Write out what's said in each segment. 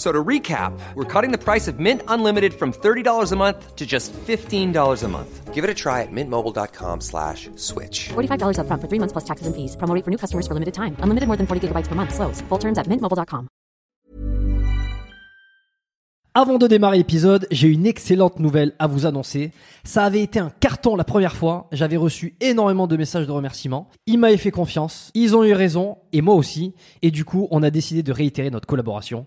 So to recap, we're cutting the price of Mint Unlimited from $30 a month to just $15 a month. Give it a try at mintmobile.com slash switch. $45 upfront for three months plus taxes and fees. Promo rate for new customers for limited time. Unlimited more than 40 gigabytes per month. Slows. Full terms at mintmobile.com. Avant de démarrer l'épisode, j'ai une excellente nouvelle à vous annoncer. Ça avait été un carton la première fois. J'avais reçu énormément de messages de remerciements. Ils m'avaient fait confiance. Ils ont eu raison. Et moi aussi. Et du coup, on a décidé de réitérer notre collaboration.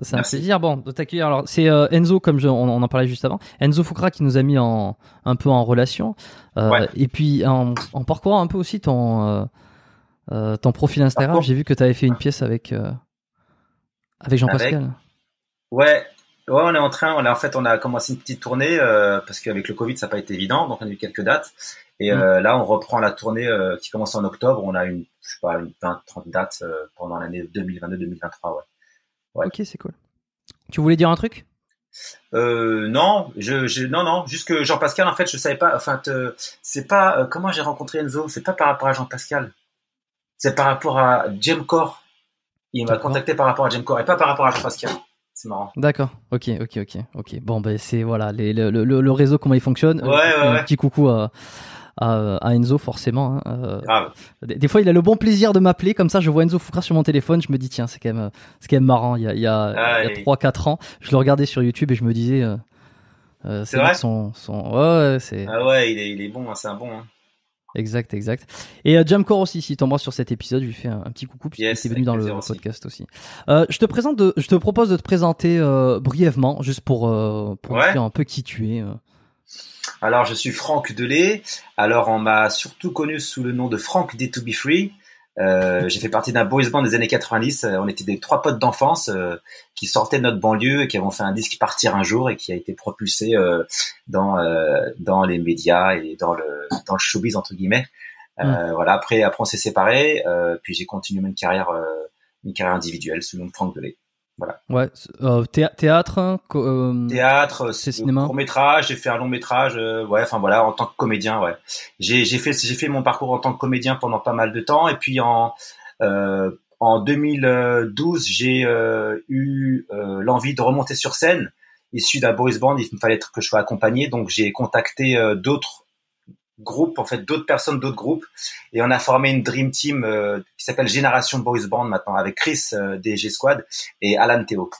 C'est un plaisir bon, de t'accueillir. Alors, c'est euh, Enzo, comme je- on, on en parlait juste avant. Enzo Foucra qui nous a mis en, un peu en relation. Euh, Ouais. Et puis, en, en parcourant un peu aussi ton, euh, ton profil Instagram, j'ai vu que tu avais fait une pièce avec, euh, avec Jean-Pascal. Ouais, ouais, on est en train. On a, en fait, on a commencé une petite tournée parce qu'avec le Covid, ça n'a pas été évident. Donc, on a eu quelques dates. Et Mm. là, on reprend la tournée qui commence en octobre. On a une, je sais pas, une 20, 30 dates pendant l'année 2022-2023. Ouais. Ouais. Ok, c'est cool. Tu voulais dire un truc? Euh, non, je, je, non, non. Juste que Jean-Pascal, en fait, je savais pas. Enfin, c'est pas euh, comment j'ai rencontré Enzo? C'est pas par rapport à Jean-Pascal. C'est par rapport à Jem Core. Il m'a contacté par rapport à Jem Core et pas par rapport à Jean-Pascal. C'est marrant. D'accord. Ok, ok, ok, ok. Bon, ben c'est voilà les- le, le- le réseau comment il fonctionne. Ouais, Euh, ouais, un ouais. petit coucou à, à, à Enzo forcément. hein. Euh. Des, des fois, il a le bon plaisir de m'appeler, comme ça, je vois Enzo Foucra sur mon téléphone, je me dis, tiens, c'est quand même, euh, c'est quand même marrant. Il y a, il y a, Ah, il y a et- 3-4 ans, je le regardais sur YouTube et je me disais, euh, C'est vrai son, son, ouais, Ah ouais, il est, il est bon, hein, c'est un bon. Hein. exact, exact. Et euh, Jamcore aussi, si t'embrasses sur cet épisode, je lui fais un, un petit coucou puisqu'il Yes, était venu dans le aussi. podcast aussi. Euh, je te présente, de, je te propose de te présenter euh, brièvement, juste pour, pour Ouais. dire un peu qui tu es. Euh. Alors, je suis Franck Delay. Alors, on m'a surtout connu sous le nom de Franck D2B Free. Euh, j'ai fait partie d'un boys band des années 90. Euh, on était des trois potes d'enfance euh, qui sortaient de notre banlieue et qui avons fait un disque partir un jour et qui a été propulsé euh, dans dans les médias et dans le dans le showbiz entre guillemets. Mm. Voilà. Après après on s'est séparés. puis j'ai continué une carrière une carrière individuelle sous le nom de Franck Delay. Voilà. Ouais, euh, théâtre, hein, euh, théâtre, c'est cinéma. Court métrage, j'ai fait un long métrage, euh, ouais, enfin voilà, en tant que comédien, ouais. J'ai j'ai fait j'ai fait mon parcours en tant que comédien pendant pas mal de temps et puis en euh, en 2012 j'ai eu l'envie de remonter sur scène. Issu d'un boys band, il me fallait que je sois accompagné, donc j'ai contacté d'autres groupes, en fait, d'autres personnes, d'autres groupes, et on a formé une dream team euh, qui s'appelle Génération Boys Band maintenant, avec Chris euh, des G Squad et Alan Théo,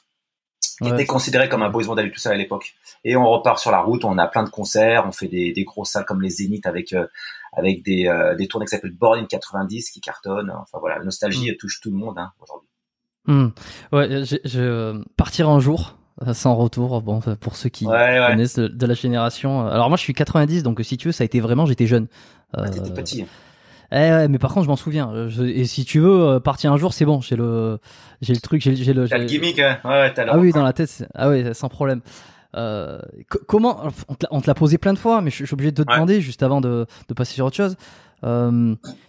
qui était considéré comme un boys band à lui tout seul à l'époque. Et on repart sur la route, on a plein de concerts, on fait des, des grosses salles comme les Zénith avec euh, avec des des tournées qui s'appellent Born in 90 qui cartonnent. Enfin voilà, la nostalgie mm. touche tout le monde hein, aujourd'hui. Mm. Ouais, je, je partir un jour euh, sans retour. Bon, pour ceux qui connaissent de, la génération. Euh, alors moi, je suis 90, donc si tu veux, ça a été vraiment, j'étais jeune. Ah, t'étais euh, petit. Eh mais par contre, je m'en souviens. et si tu veux partir un jour, c'est bon. J'ai le, j'ai le truc, j'ai, j'ai le. T'as le gimmick, hein ouais, t'as Ah oui, dans la tête. Ah oui, sans problème. comment On te l'a posé plein de fois, mais je, suis obligé de te demander juste avant de, de passer sur autre chose.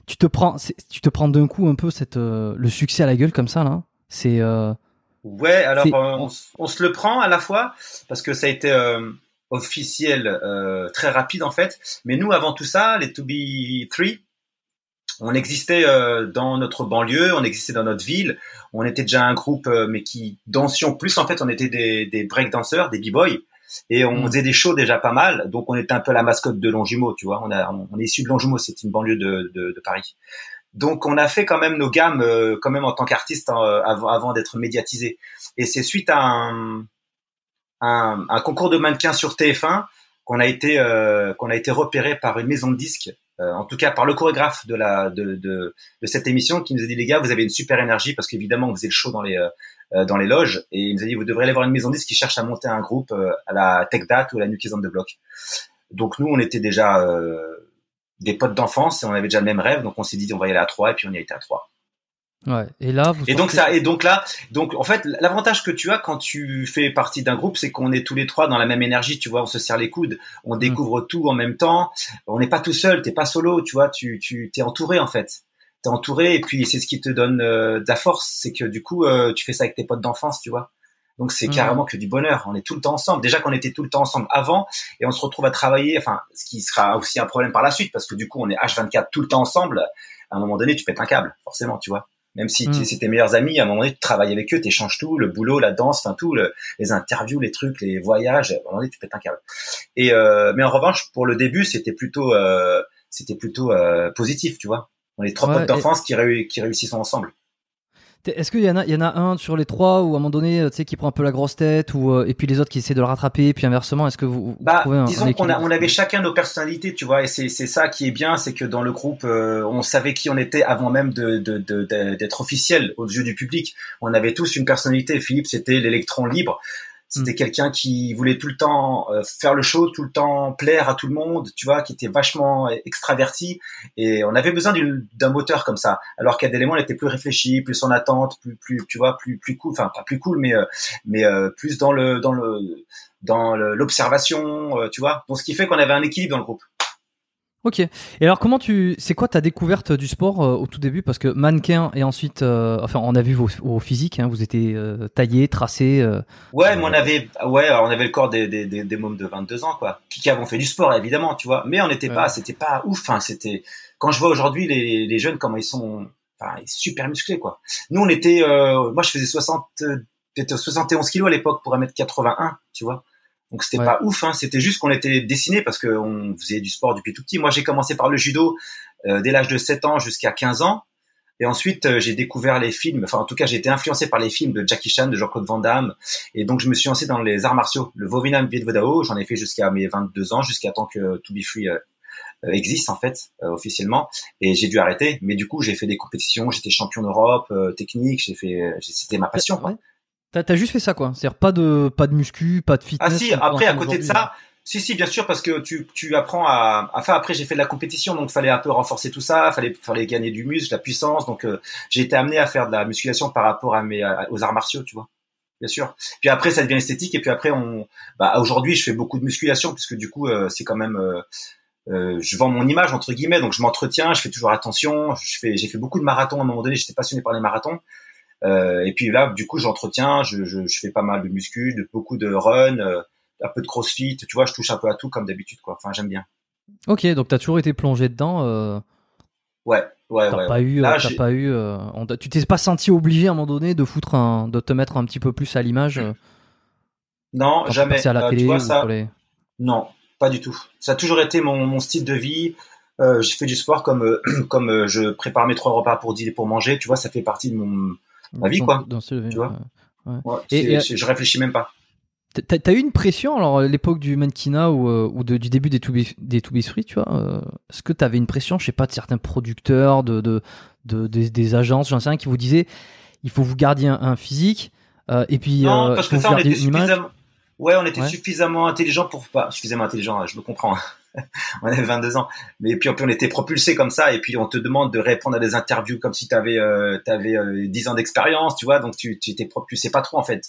tu te prends, tu te prends d'un coup un peu cette le succès à la gueule comme ça là. C'est Ouais, alors euh, on, se le prend à la fois parce que ça a été euh, officiel euh, très rapide en fait. Mais nous, avant tout ça, les To Be Three, on existait dans notre banlieue, on existait dans notre ville. On était déjà un groupe, mais qui dansions plus. En fait, on était des, des breakdancers, des b-boys. Et on mm. faisait des shows déjà pas mal, donc on était un peu la mascotte de Longjumeau, tu vois. On, a, on est issu de Longjumeau, c'est une banlieue de, de, de Paris. Donc on a fait quand même nos gammes euh, quand même en tant qu'artiste hein, avant, avant d'être médiatisé. Et c'est suite à un, un, un, concours de mannequins sur TF1 qu'on a été euh, qu'on a été repéré par une maison de disques, euh, en tout cas par le chorégraphe de la de, de, de, cette émission qui nous a dit les gars vous avez une super énergie parce qu'évidemment on faisait le show dans les dans les loges et il nous a dit vous devrez aller voir une maison de disques qui cherche à monter un groupe à la Tech Date ou à la on the Block. Donc nous on était déjà des potes d'enfance et on avait déjà le même rêve, donc on s'est dit on va y aller à trois et puis on y a été à trois. Ouais. Et là, et donc ça, et donc là, donc en fait, l'avantage que tu as quand tu fais partie d'un groupe, c'est qu'on est tous les trois dans la même énergie, tu vois, on se serre les coudes, on mm. découvre tout en même temps, on n'est pas tout seul, t'es pas solo, tu vois, tu tu t'es entouré en fait, t'es entouré et puis c'est ce qui te donne euh, de la force, c'est que du coup euh, tu fais ça avec tes potes d'enfance, tu vois. Donc c'est mmh. carrément que du bonheur. On est tout le temps ensemble. Déjà qu'on était tout le temps ensemble avant et on se retrouve à travailler. Enfin, ce qui sera aussi un problème par la suite parce que du coup on est H24 tout le temps ensemble. À un moment donné, tu pètes un câble, forcément, tu vois. Même si mmh. c'est tes meilleurs amis, à un moment donné, tu travailles avec eux, tu échanges tout, le boulot, la danse, enfin tout, les interviews, les trucs, les voyages. À un moment donné, tu pètes un câble. Et euh, mais en revanche, pour le début, c'était plutôt, euh, c'était plutôt euh, positif, tu vois. On est trois potes d'enfance qui, qui réussissent ensemble. Est-ce qu'il y en a, il y en a un sur les trois où à un moment donné, euh, tu sais, qui prend un peu la grosse tête, ou euh, et puis les autres qui essaient de le rattraper, et puis inversement, est-ce que vous, bah, trouvez un, disons qu'on on avait chacun nos personnalités, tu vois, et c'est c'est ça qui est bien, c'est que dans le groupe, euh, on savait qui on était avant même de d'être de, de, officiel aux yeux du public. On avait tous une personnalité. Philippe, c'était l'électron libre. C'était mm. quelqu'un qui voulait tout le temps euh, faire le show, tout le temps plaire à tout le monde, tu vois, qui était vachement extraverti. Et on avait besoin d'un moteur comme ça. Alors qu'à éléments, il était plus réfléchi, plus en attente, plus, plus, tu vois, plus, plus cool. Enfin, pas plus cool, mais, euh, mais euh, plus dans le, dans le, dans l'observation, tu vois. Donc, ce qui fait qu'on avait un équilibre dans le groupe. Ok. Et alors, comment tu, c'est quoi ta découverte du sport euh, au tout début? Parce que mannequin et ensuite, euh, enfin, on a vu vos, vos physiques, hein, vous étiez euh, taillé, tracé. ouais, mais on avait, ouais, on avait le corps des des des, des mômes de 22 ans, quoi, qui, qui avons fait du sport, évidemment, tu vois. Mais on n'était pas, c'était pas ouf. Hein, c'était quand je vois aujourd'hui les, les jeunes comment ils sont, enfin, super musclés, quoi. Nous, on était, moi, je faisais 60, peut-être 71 kilos à l'époque pour 1m81, tu vois. Donc c'était pas ouf, hein. c'était juste qu'on était dessiné parce qu'on faisait du sport depuis tout petit. Moi j'ai commencé par le judo euh, dès l'âge de 7 ans jusqu'à 15 ans. Et ensuite, euh, j'ai découvert les films, enfin en tout cas, j'ai été influencé par les films de Jackie Chan, de Jean-Claude Van Damme. Et donc, je me suis lancé dans les arts martiaux. Le Vovinam Viet Vodao, j'en ai fait jusqu'à mes 22 ans, jusqu'à temps que To Be Free euh, existe en fait officiellement et j'ai dû arrêter mais du coup j'ai fait des compétitions j'étais champion d'Europe technique j'ai fait c'était ma passion T'as juste fait ça quoi, c'est-à-dire pas de pas de muscu, pas de fitness. Ah si, après à côté de ça, Si, si, bien sûr, parce que tu, tu apprends à. Enfin, après, j'ai fait de la compétition, donc fallait un peu renforcer tout ça, fallait, fallait gagner du muscle, la puissance. Donc, euh, j'ai été amené à faire de la musculation par rapport à mes, aux arts martiaux, tu vois. Bien sûr. Puis après, ça devient esthétique, et puis après, on. Bah, aujourd'hui, je fais beaucoup de musculation, puisque du coup, euh, c'est quand même. Euh, euh, je vends mon image entre guillemets, donc je m'entretiens, je fais toujours attention. Je fais, j'ai fait beaucoup de marathons à un moment donné. J'étais passionné par les marathons. Euh, et puis là, du coup, j'entretiens, je, je, je, fais pas mal de muscu, de, beaucoup de run, euh, un peu de crossfit. Tu vois, je touche un peu à tout comme d'habitude, quoi. Enfin, j'aime bien. Ok, donc t'as toujours été plongé dedans. Euh... Ouais, ouais, t'as ouais. Pas eu, Là, t'as pas eu. euh, on tu t'es pas senti obligé à un moment donné de foutre un, de te mettre un petit peu plus à l'image. euh, Non, jamais. passé à la Euh, télé tu vois ça les- Non, pas du tout. Ça a toujours été mon, mon style de vie. J'ai fait du sport comme comme je prépare mes trois repas pour dîner pour manger. Tu vois, ça fait partie de mon. Ma vie, quoi. dans ce- Tu vois. euh, Ouais, Et- je réfléchis même pas. T'as t'as eu une pression alors à l'époque du mannequinat ou, euh, ou de- du début des To Be, des To Be Free, tu vois euh, Est-ce que t'avais une pression, je sais pas, de certains producteurs, de, de, de- des, des agences, j'en sais rien, qui vous disaient il faut vous garder un, un physique euh, et puis Non, euh, parce que ça, on était suffisamment. Ouais, on était Ouais. suffisamment intelligent pour pas suffisamment intelligent. Je me comprends. on avait 22 ans, mais puis, on était propulsé comme ça. Et puis on te demande de répondre à des interviews comme si tu avais euh, t'avais euh, 10 ans d'expérience, tu vois. Donc tu tu étais propulsé pas trop en fait.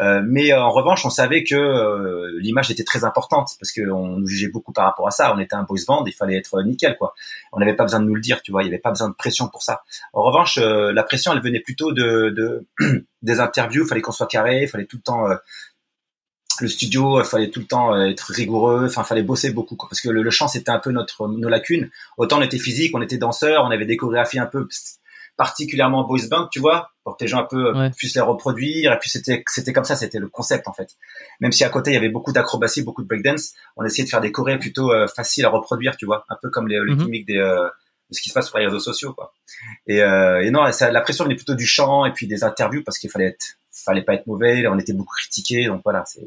Euh, mais euh, en revanche, on savait que euh, l'image était très importante parce que on nous jugeait beaucoup par rapport à ça. On était un boys band, il fallait être nickel quoi. On n'avait pas besoin de nous le dire, tu vois. Il y avait pas besoin de pression pour ça. En revanche, la pression, elle venait plutôt de, de des interviews. Il fallait qu'on soit carré, il fallait tout le temps. Le studio, il fallait tout le temps euh, être rigoureux, enfin, fallait bosser beaucoup, quoi, parce que le, le chant c'était un peu notre nos lacunes. Autant on était physique, on était danseur, on avait des chorégraphies un peu particulièrement boys band, tu vois, pour que les gens un peu euh, Ouais. puissent les reproduire. Et puis c'était c'était comme ça, c'était le concept en fait. Même si à côté il y avait beaucoup d'acrobatie, beaucoup de breakdance, on essayait de faire des chorés plutôt euh, faciles à reproduire, tu vois, un peu comme les, les Mhm. gimmicks des euh, de ce qui se passe sur les réseaux sociaux, quoi. Et, euh, et non, ça, la pression venait plutôt du chant et puis des interviews parce qu'il fallait être, fallait pas être mauvais. On était beaucoup critiqués, donc voilà, c'est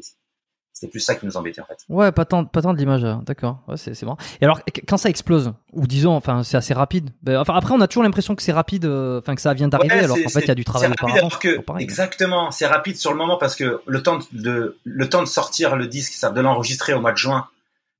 c'était plus ça qui nous embêtait en fait. Ouais, pas tant, pas tant de l'image, euh, d'accord. Ouais, c'est marrant. Et alors, qu- quand ça explose, ou disons, enfin, c'est assez rapide. ben, enfin, après, on a toujours l'impression que c'est rapide, euh, enfin, que ça vient d'arriver, Ouais, alors qu'en fait, il y a du travail auparavant. que- pareil. exactement, c'est rapide sur le moment parce que le temps de le temps de sortir le disque, ça, de l'enregistrer au mois de juin,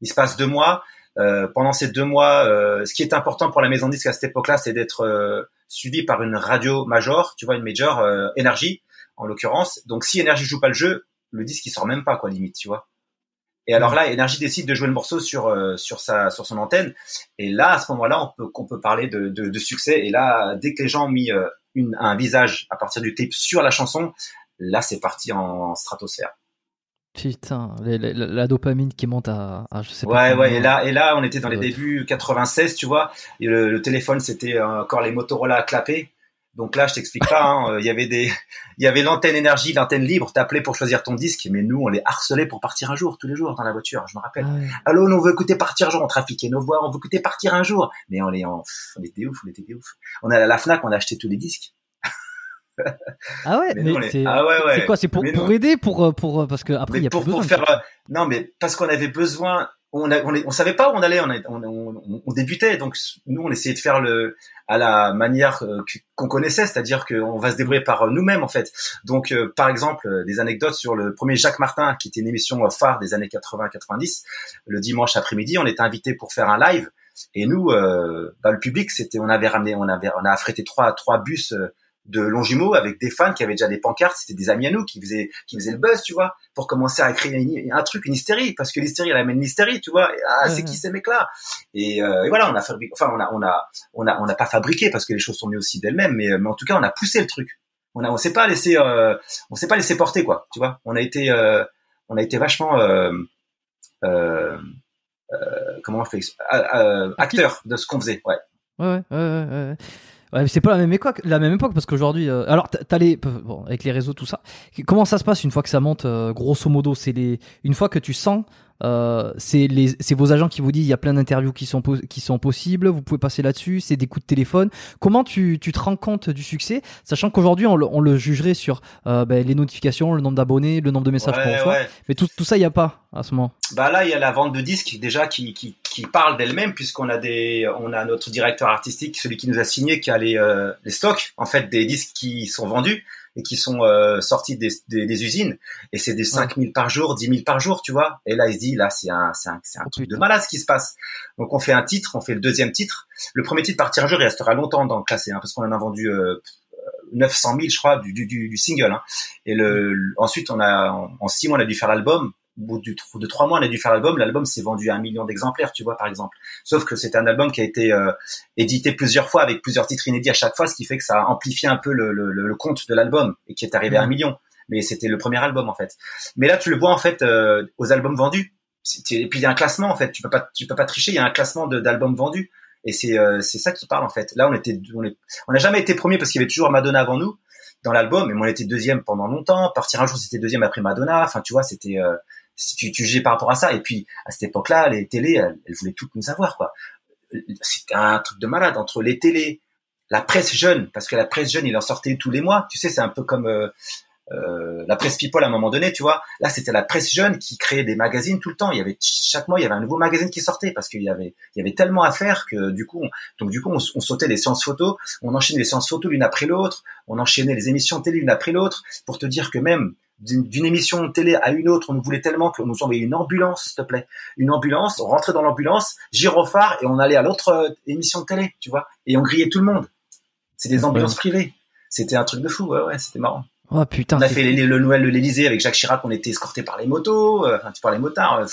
il se passe deux mois. Euh, pendant ces deux mois, euh, ce qui est important pour la maison de disque à cette époque-là, c'est d'être euh, suivi par une radio major, tu vois, une major énergie en l'occurrence. Donc si énergie joue pas le jeu, le disque il sort même pas quoi limite, tu vois. Et alors là, énergie décide de jouer le morceau sur euh, sur sa sur son antenne. Et là, à ce moment-là, on peut qu'on peut parler de, de, de succès. Et là, dès que les gens ont mis euh, une, un visage à partir du clip sur la chanson, là, c'est parti en stratosphère. Putain, les- les- la, dopamine qui monte à, à je sais pas. Ouais, ouais. Et là, et là, on était dans les Ouais. débuts 96, tu vois. Et le, le téléphone, c'était euh, encore les Motorola à clapper. Donc là, je t'explique pas. hein, euh, Il y avait des, il y avait l'antenne énergie, l'antenne libre. T'appelais pour choisir ton disque, mais nous, on les harcelait pour partir un jour, tous les jours dans la voiture. Je me rappelle. Ah ouais. Allô, nous, on veut écouter partir un jour. On trafiquait nos voix. On veut écouter partir un jour. Mais on, les, on, on était ouf, on était ouf. On est allé à la Fnac, on a acheté tous les disques. Ah ouais, Mais mais, non, les- c'est Ah ouais, ouais. c'est quoi C'est pour, pour aider, pour, euh, pour, euh, parce que après, il y a pour, plus pour besoin. faire euh, non mais parce qu'on avait besoin on a, on, on savait pas où on allait on, a- on, on, débutait donc nous on essayait de faire le à la manière euh, qu'on connaissait c'est-à-dire qu'on va se débrouiller par nous-mêmes en fait. Donc euh, par exemple euh, des anecdotes sur le premier Jacques Martin qui était une émission euh, phare des années 80-90 le dimanche après-midi on était invité pour faire un live. Et nous euh, bah, le public c'était on avait ramené on avait on a affrété trois trois bus euh, de Longjumeau avec des fans qui avaient déjà des pancartes, c'était des amis à nous qui faisaient qui faisaient le buzz, tu vois, pour commencer à créer une- un truc, une hystérie, parce que l'hystérie elle amène l'hystérie, tu vois. Et, ah, c'est qui ces mecs-là et, euh, et voilà, on a fabriqué, enfin on a on a on a on n'a pas fabriqué parce que les choses sont venues aussi d'elles-mêmes, mais, mais en tout cas on a poussé le truc. On a on s'est pas laissé euh, on s'est pas laissé porter quoi, tu vois. On a été euh, on a été vachement euh, euh, euh, comment on fait euh, euh, acteur de ce qu'on faisait, ouais. Ouais, ouais, ouais, ouais, ouais. C'est pas la même époque, la même époque parce qu'aujourd'hui, euh, alors t'as- les, bon, avec les réseaux tout ça. Comment ça se passe une fois que ça monte euh, Grosso modo, c'est les, une fois que tu sens, euh, c'est les, c'est vos agents qui vous disent il y a plein d'interviews qui sont qui sont possibles, vous pouvez passer là-dessus, c'est des coups de téléphone. Comment tu, tu te rends compte du succès, sachant qu'aujourd'hui on, le- on le jugerait sur euh, ben, les notifications, le nombre d'abonnés, le nombre de messages qu'on Ouais, reçoit, ouais. mais tout, tout ça il y a pas à ce moment. Bah là, il y a la vente de disques déjà qui, qui, qui parle d'elle-même puisqu'on a des, on a notre directeur artistique, celui qui nous a signé, qui a les, euh, les stocks en fait des disques qui sont vendus et qui sont euh, sortis des, des, des usines et c'est des 5000 par jour, 10 000 par jour, tu vois. Et là il se dit là c'est un, c'est un, c'est un Oh, truc de malade ce qui se passe. Donc on fait un titre, on fait le deuxième titre. Le premier titre par tirage il restera longtemps dans le classé hein, parce qu'on en a vendu euh, 900 000 je crois du, du, du, single. Hein. Et le, le- ensuite on a en, en six mois on a dû faire l'album. Au bout du, de trois mois on a dû faire l'album. L'album s'est vendu à un million d'exemplaires, tu vois par exemple. Sauf que c'est un album qui a été euh, édité plusieurs fois avec plusieurs titres inédits à chaque fois, ce qui fait que ça a amplifié un peu le, le, le compte de l'album et qui est arrivé à un million. Mais c'était le premier album en fait. Mais là tu le vois en fait euh, aux albums vendus. Et puis il y a un classement en fait. Tu peux pas tu peux pas tricher. Il y a un classement d'albums vendus. Et c'est euh, c'est ça qui parle en fait. Là on était on est- on n'a jamais été premier parce qu'il y avait toujours Madonna avant nous dans l'album. Mais on était deuxième pendant longtemps. Partir un jour c'était deuxième après Madonna. Enfin tu vois c'était euh, si tu, tu par rapport à ça. Et puis à cette époque-là les télés elles, elles voulaient toutes nous avoir quoi c'était un truc de malade entre les télés, la presse jeune, parce que la presse jeune, il en sortait tous les mois. Tu sais, c'est un peu comme euh, euh, la presse People à un moment donné, tu vois. Là, c'était la presse jeune qui créait des magazines tout le temps. Il y avait chaque mois, il y avait un nouveau magazine qui sortait parce qu'il y avait, il y avait tellement à faire que du coup, on, donc du coup, on, on sautait les séances photos, on enchaînait les séances photos l'une après l'autre, on enchaînait les émissions télé l'une après l'autre pour te dire que même d'une émission télé à une autre, on nous voulait tellement qu'on nous envoyait une ambulance, s'il te plaît, une ambulance, on rentrait dans l'ambulance, gyrophare et on allait à l'autre euh, émission de télé, tu vois, et on grillait tout le monde. C'est des ambulances privées. C'était un truc de fou, ouais, ouais, c'était marrant. Oh putain. On a fait le Noël de l'Elysée avec Jacques Chirac, on était escortés par les motos, euh, enfin, tu par les motards. euh,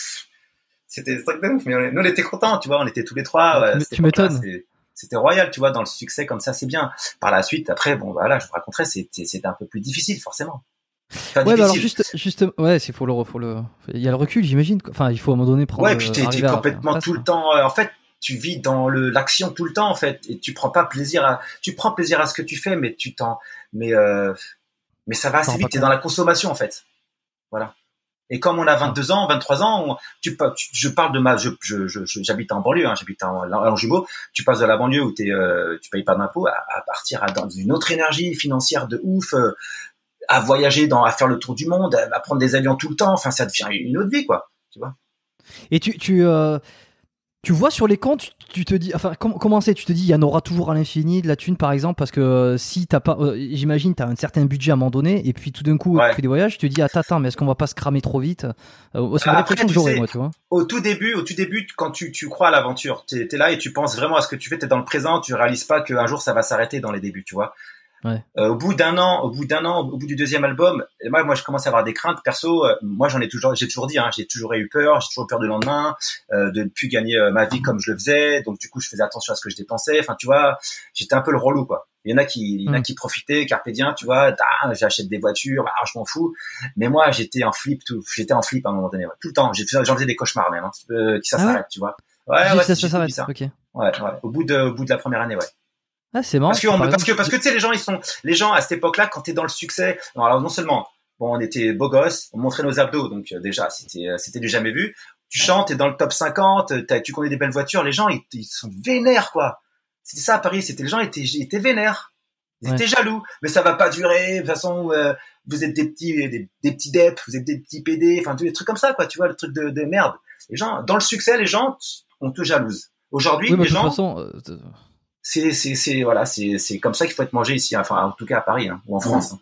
C'était un truc de ouf, mais on, nous on était contents, tu vois, on était tous les trois. Ouais, euh, tu époque-là, m'étonnes. C'était royal, tu vois, dans le succès comme ça, c'est bien. Par la suite, après, bon, voilà, je vous raconterai, c'était un peu plus difficile, forcément. Enfin, Ouais, bah alors juste, juste, ouais, c'est faut le, faut le, il y a le recul, j'imagine. Enfin, il faut à un moment donné prendre. Ouais, puis t'es complètement tout le temps. euh, en fait, tu vis dans le l'action tout le temps, en fait, et tu prends pas plaisir à, tu prends plaisir à ce que tu fais, mais tu t'en, mais euh, mais ça va assez vite. T'es dans la consommation, en fait. Voilà. Et comme on a 22 ans, 23 ans, on- tu, tu- je parle de ma, je, je, je- je- j'habite en banlieue, hein, j'habite en, en jumeau. Tu passes de la banlieue où t'es, euh, tu payes pas d'impôts à, à partir à, dans une autre énergie financière de ouf, euh, à voyager dans, à faire le tour du monde, à, à prendre des avions tout le temps. Enfin, ça devient une autre vie, quoi. Tu vois. Et tu, tu, euh, tu vois sur les comptes, tu, te dis, enfin, com- comment c'est? Tu te dis, il y en aura toujours à l'infini de la thune, par exemple, parce que euh, si t'as pas, euh, j'imagine, t'as un certain budget à un moment donné, et puis tout d'un coup, Ouais. tu fais des voyages, tu te dis, attends, attends, mais est-ce qu'on va pas se cramer trop vite? C'est Après, l'impression que tu j'aurais, sais, moi, tu vois. au tout début, au tout début, quand tu, tu crois à l'aventure, t'es es là et tu penses vraiment à ce que tu fais, t'es dans le présent, tu réalises pas qu'un jour ça va s'arrêter dans les débuts, tu vois. Ouais. Euh, au bout d'un an, au bout d'un an, au bout du deuxième album, moi, moi, je commence à avoir des craintes. Perso, euh, moi, j'en ai toujours, j'ai toujours dit, hein, j'ai toujours eu peur, j'ai toujours eu peur du lendemain, euh, de ne plus gagner euh, ma vie comme je le faisais. Donc, du coup, je faisais attention à ce que je dépensais. Enfin, tu vois, j'étais un peu le relou, quoi. Il y en a qui, il y en a Mm. qui profitaient, carpe diem, tu vois, ah, j'achète des voitures, ah, je m'en fous. Mais moi, j'étais en flip, tout, j'étais en flip à un moment donné, ouais. tout le temps. J'en faisais des cauchemars même, hein, qui ça Ah ouais s'arrête, tu vois. Ouais, Juste, ouais, ça, ça s'arrête. Ok. Ouais, ouais. Au bout de, au bout de la première année, ouais. Ah, c'est marrant. Parce que, on- par parce que, parce que, tu sais, les gens, ils sont, les gens, à cette époque-là, quand t'es dans le succès, non, alors non seulement, bon, on était beaux gosses, on montrait nos abdos, donc euh, déjà, c'était, euh, c'était du jamais vu. Tu chantes, t'es dans le top 50, euh, t'as- tu connais des belles voitures, les gens, ils, ils sont vénères, quoi. C'était ça à Paris, c'était, les gens étaient, étaient vénères. Ils Ouais. étaient jaloux, mais ça va pas durer. De toute façon, euh, vous êtes des petits, des, des petits dep, vous êtes des petits PD, enfin tous les trucs comme ça, quoi. Tu vois, le truc de, de merde. Les gens, dans le succès, les gens, on te jalouse. Aujourd'hui, oui, les de toute gens, façon, euh, c'est c'est c'est voilà c'est c'est comme ça qu'il faut être mangé ici enfin en tout cas à Paris hein, ou en France hein.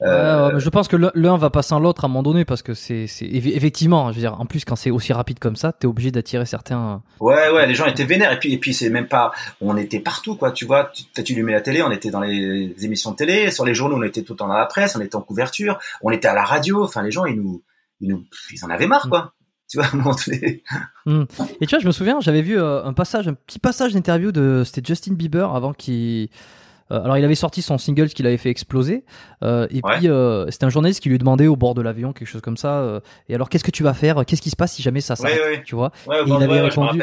Ouais, Euh, je pense que l'un- va pas sans l'autre à un moment donné parce que c'est c'est- eff- effectivement, je veux dire, en plus quand c'est aussi rapide comme ça, t'es obligé d'attirer certains. ouais ouais les gens étaient vénères et puis et puis c'est même pas on était partout quoi tu vois tu, tu allumais la télé on était dans les émissions de télé sur les journaux on était tout le temps dans la presse on était en couverture on était à la radio enfin les gens ils nous ils nous ils en avaient marre quoi tu vois à un moment donné. Et tu vois, je me souviens, j'avais vu euh, un passage, un petit passage d'interview de c'était Justin Bieber avant qu'il. euh, alors il avait sorti son single qu'il avait fait exploser euh, et Ouais. puis c'était un journaliste qui lui demandait au bord de l'avion quelque chose comme ça et alors qu'est-ce que tu vas faire? Qu'est-ce qui se passe si jamais ça s'arrête? Ouais, ouais. tu vois? Et il avait je me répondu-.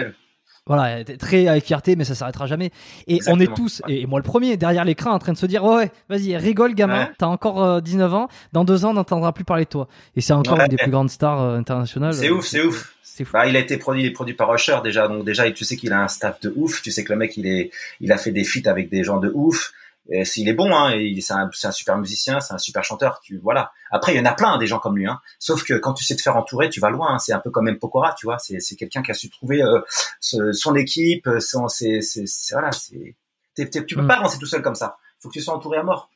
Voilà très avec fierté mais ça s'arrêtera jamais. Et on est tous et, moi le premier derrière l'écran en train de se dire ouais, vas-y rigole gamin Ouais. t'as encore euh, 19 ans dans deux ans on n'entendra plus parler de toi. Et c'est encore Ouais. une des plus grandes stars euh, internationales c'est Euh, ouf c'est ouf. c'est fou. Bah, il a été produit, il est produit par Usher déjà, donc déjà tu sais qu'il a un staff de ouf, tu sais que le mec il est, il a fait des feats avec des gens de ouf, Et s'il est bon, hein, c'est un, un super musicien, c'est un super chanteur. Tu voilà. Après, il y en a plein des gens comme lui. Hein. Sauf que quand tu sais te faire entourer, tu vas loin. hein. C'est un peu comme même Pokora, tu vois. C'est, quelqu'un qui a su trouver euh, ce- son équipe, son, c'est, voilà. C'est, tu peux Mm. pas avancer tout seul comme ça. Faut que tu sois entouré à mort.